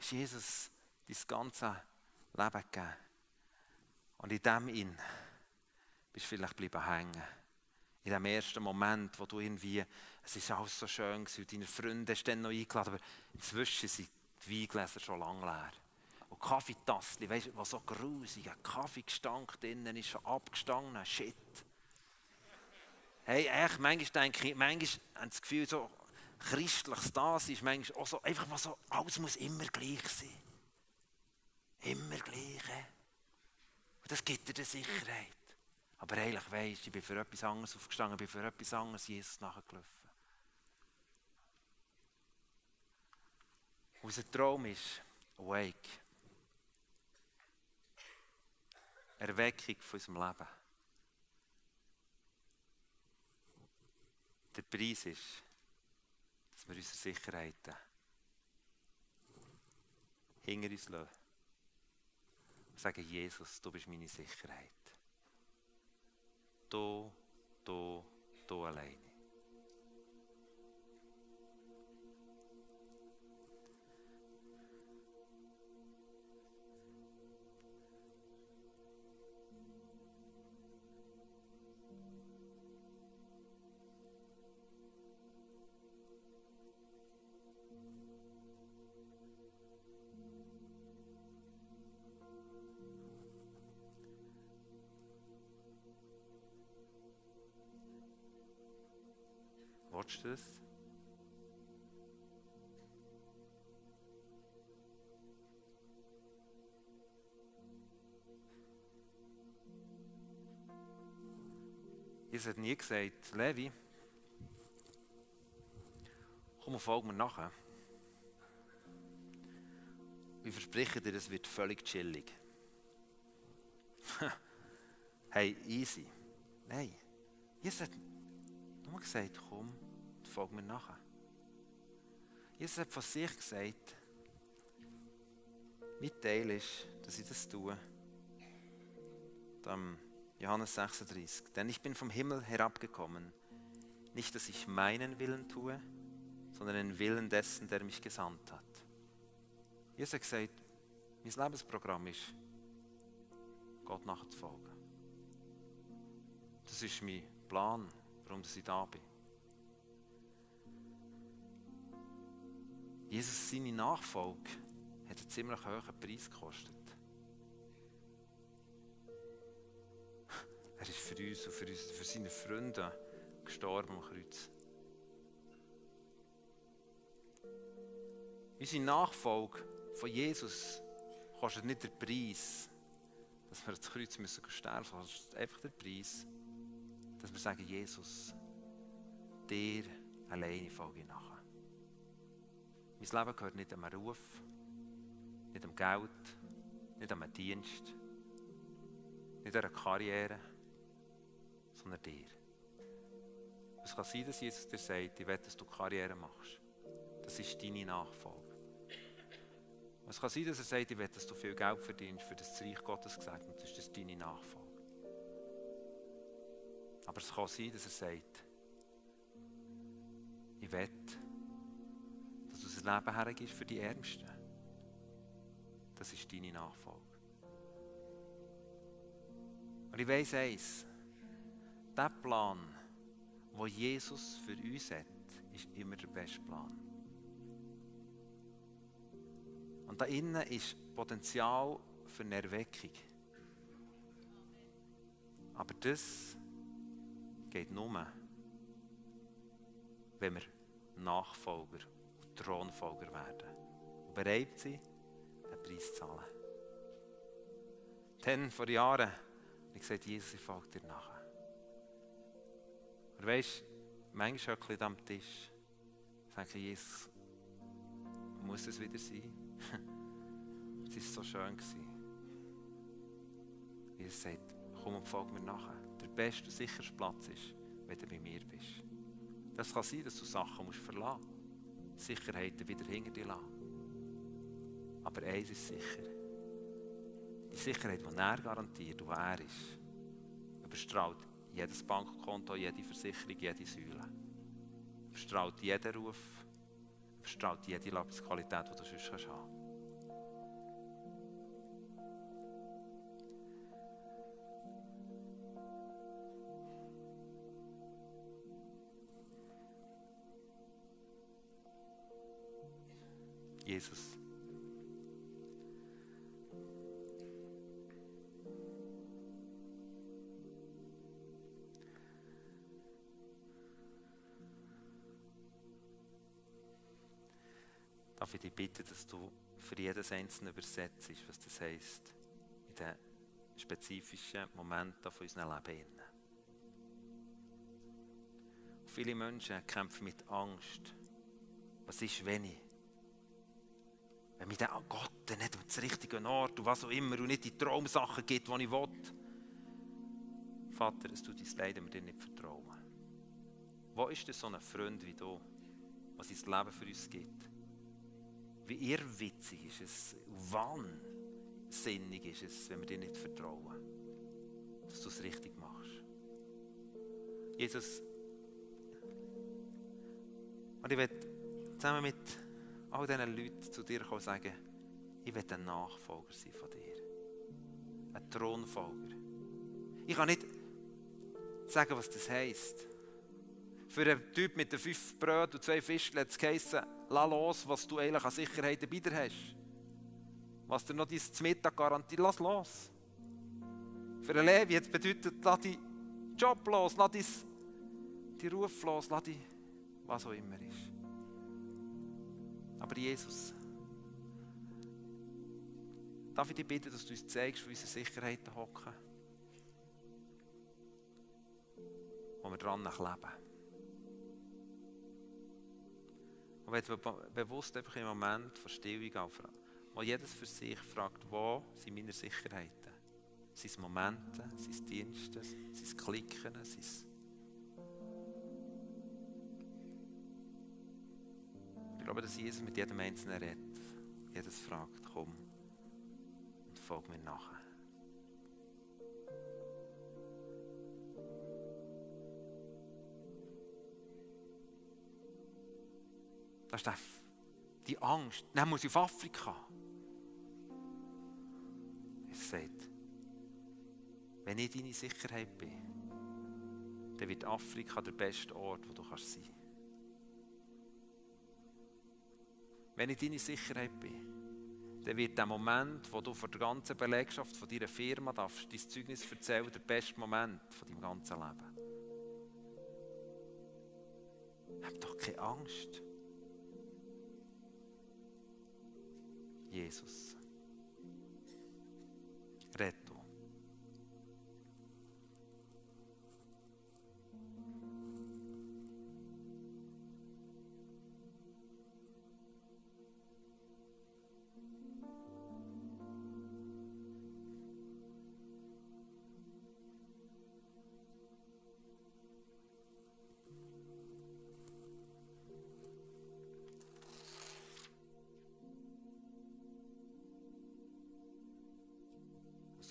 Hast Jesus dein ganze Leben gegeben. Und in dem ihn bist vielleicht bleiben hängen in dem ersten Moment, wo du irgendwie, es ist alles so schön gewesen, deine Freunde hast dann noch eingeladen, aber inzwischen sind die Weingläser schon lange leer. Und Kaffeetassli, weißt du, was so grusig, ein Kaffeegestank drinnen ist, schon abgestanden, shit. Hey, echt, manchmal denke ich, manchmal habe ich das Gefühl, so christliches das ist manchmal auch so, einfach mal so, alles muss immer gleich sein. Immer gleich. Und das gibt dir die Sicherheit. Aber eigentlich weisst ich bin für etwas anderes aufgestanden, bin für etwas anderes Jesus nachgelaufen. Unser Traum ist Awake. Erweckung von unserem Leben. Der Preis ist, dass wir unsere Sicherheiten hinter uns lassen. Und sagen, Jesus, du bist meine Sicherheit. Du, du, du alleine. Willst du das? Jesus hat nie gesagt, Levi, komm und folg mir nachher. Ich verspreche dir, es wird völlig chillig. hey, easy. Nein. Jesus hat nur gesagt, komm, folg mir nachher. Jesus hat von sich gesagt, mein Teil ist, dass ich das tue. Dann Johannes 36. Denn ich bin vom Himmel herabgekommen, nicht, dass ich meinen Willen tue, sondern den Willen dessen, der mich gesandt hat. Jesus hat gesagt, mein Lebensprogramm ist, Gott nachzufolgen. Das ist mein Plan, warum ich da bin. Jesus, seine Nachfolge hat einen ziemlich hohen Preis gekostet. Er ist für uns und für, uns, für seine Freunde gestorben am Kreuz. Unsere Nachfolge von Jesus kostet nicht den Preis, dass wir das Kreuz müssen sterben müssen, sondern einfach der Preis, dass wir sagen, Jesus, dir alleine folge ich nach. Mein Leben gehört nicht einem Ruf, nicht am Geld, nicht am Dienst, nicht einer Karriere, sondern dir. Es kann sein, dass Jesus dir sagt, ich will, dass du Karriere machst. Das ist deine Nachfolge. Es kann sein, dass er sagt, ich will, dass du viel Geld verdienst, für das Reich Gottes gesegnet ist. Das ist deine Nachfolge. Aber es kann sein, dass er sagt, ich will, das Leben hergibst für die Ärmsten. Das ist deine Nachfolge. Und ich weiss eins, der Plan, den Jesus für uns hat, ist immer der beste Plan. Und da innen ist Potenzial für eine Erweckung. Aber das geht nur, wenn wir Nachfolger Thronfolger werden und bereit sind, den Preis zu zahlen. Dann, vor Jahren, habe ich gesagt, Jesus, ich folge dir nachher. Und weißt, manchmal hocke ich am Tisch und denke, Jesus, muss es wieder sein? es war so schön. Jesus sagt, komm und folge mir nachher. Der beste und sicherste Platz ist, wenn du bei mir bist. Das kann sein, dass du Sachen musst verlassen musst. Sicherheiten wieder hinter dir lassen. Aber eins ist sicher. Die Sicherheit, die er garantiert, wo er ist, überstrahlt jedes Bankkonto, jede Versicherung, jede Säule. Überstrahlt jeden Ruf, überstrahlt jede Lebensqualität, die du sonst hast. Jesus. Darf ich dich bitten, dass du für jedes Einzelne übersetzt, was das heisst, in den spezifischen Momenten von unserem Leben. Viele Menschen kämpfen mit Angst. Was ist, wenn ich? Wenn mir der Gott nicht den richtigen Ort und was auch immer und nicht die Traumsachen gibt, die ich will. Vater, es tut uns leid, wenn wir dir nicht vertrauen. Wo ist denn so ein Freund wie du, was sein Leben für uns gibt? Wie irrwitzig ist es, wahnsinnig ist es, wenn wir dir nicht vertrauen, dass du es richtig machst. Jesus, und ich werde zusammen mit all diesen Leuten zu dir kommen sagen, ich will ein Nachfolger sein von dir. Ein Thronfolger. Ich kann nicht sagen, was das heisst. Für einen Typ mit den fünf Brötchen und zwei Fischen hat es geheißen, lass los, was du eigentlich an Sicherheit dabei hast. Was dir noch dein Mittag garantiert, lass los. Für einen Levi hat es bedeutet, lass deinen Job los, lass deinen Ruf los, lass die, was auch immer ist. Aber Jesus, darf ich dich bitten, dass du uns zeigst, wo unsere Sicherheiten hocken? Wo wir dran leben. Und wenn wir bewusst einfach im Moment von Stillung anfragen, wo jedes für sich fragt, wo sind meine Sicherheiten? Sind es Momente, sind es Dienste, sind es Klicken, sind es glaube, dass Jesus mit jedem Einzelnen redet. Jedes fragt, komm und folg mir nachher. Das ist die Angst. Dann muss ich auf Afrika. Es sagt, wenn ich deine Sicherheit bin, dann wird Afrika der beste Ort, wo du kannst sein kannst. Wenn ich deine Sicherheit bin, dann wird der Moment, wo du vor der ganzen Belegschaft von deiner Firma darfst, dein Zeugnis erzählen, der beste Moment von deinem ganzen Leben. Hab doch keine Angst. Jesus.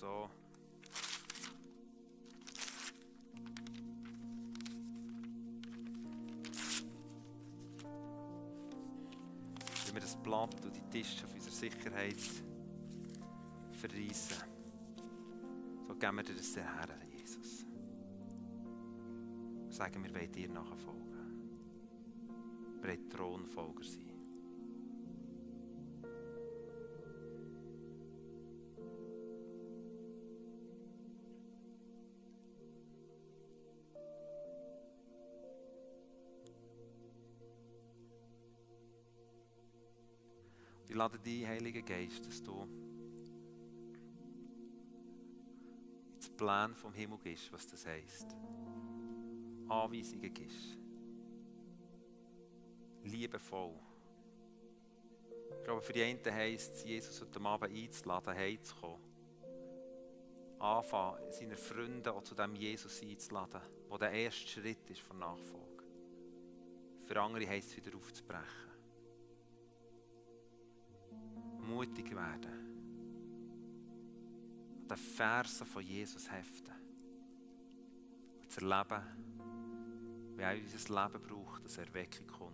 So. Wenn wir das Blatt und die Tische auf unserer Sicherheit verreissen, so geben wir dir das her, Jesus. Sagen wir, wollen dir nachfolgen. Wir wollen Thronfolger sein. Dich, Heiliger Geist, dass du ins Plan vom Himmel gehst, was das heisst. Anweisungen gibst. Liebevoll. Ich glaube, für die einen heisst es, Jesus heute Abend einzuladen, heimzukommen. Anfangen, seine Freunde auch zu dem Jesus einzuladen, der der erste Schritt ist von Nachfolge. Für andere heisst es wieder aufzubrechen mutig werden. An den Versen von Jesus heften. Und zu erleben, wie er unser Leben braucht, dass Erweckung kommt in Europa.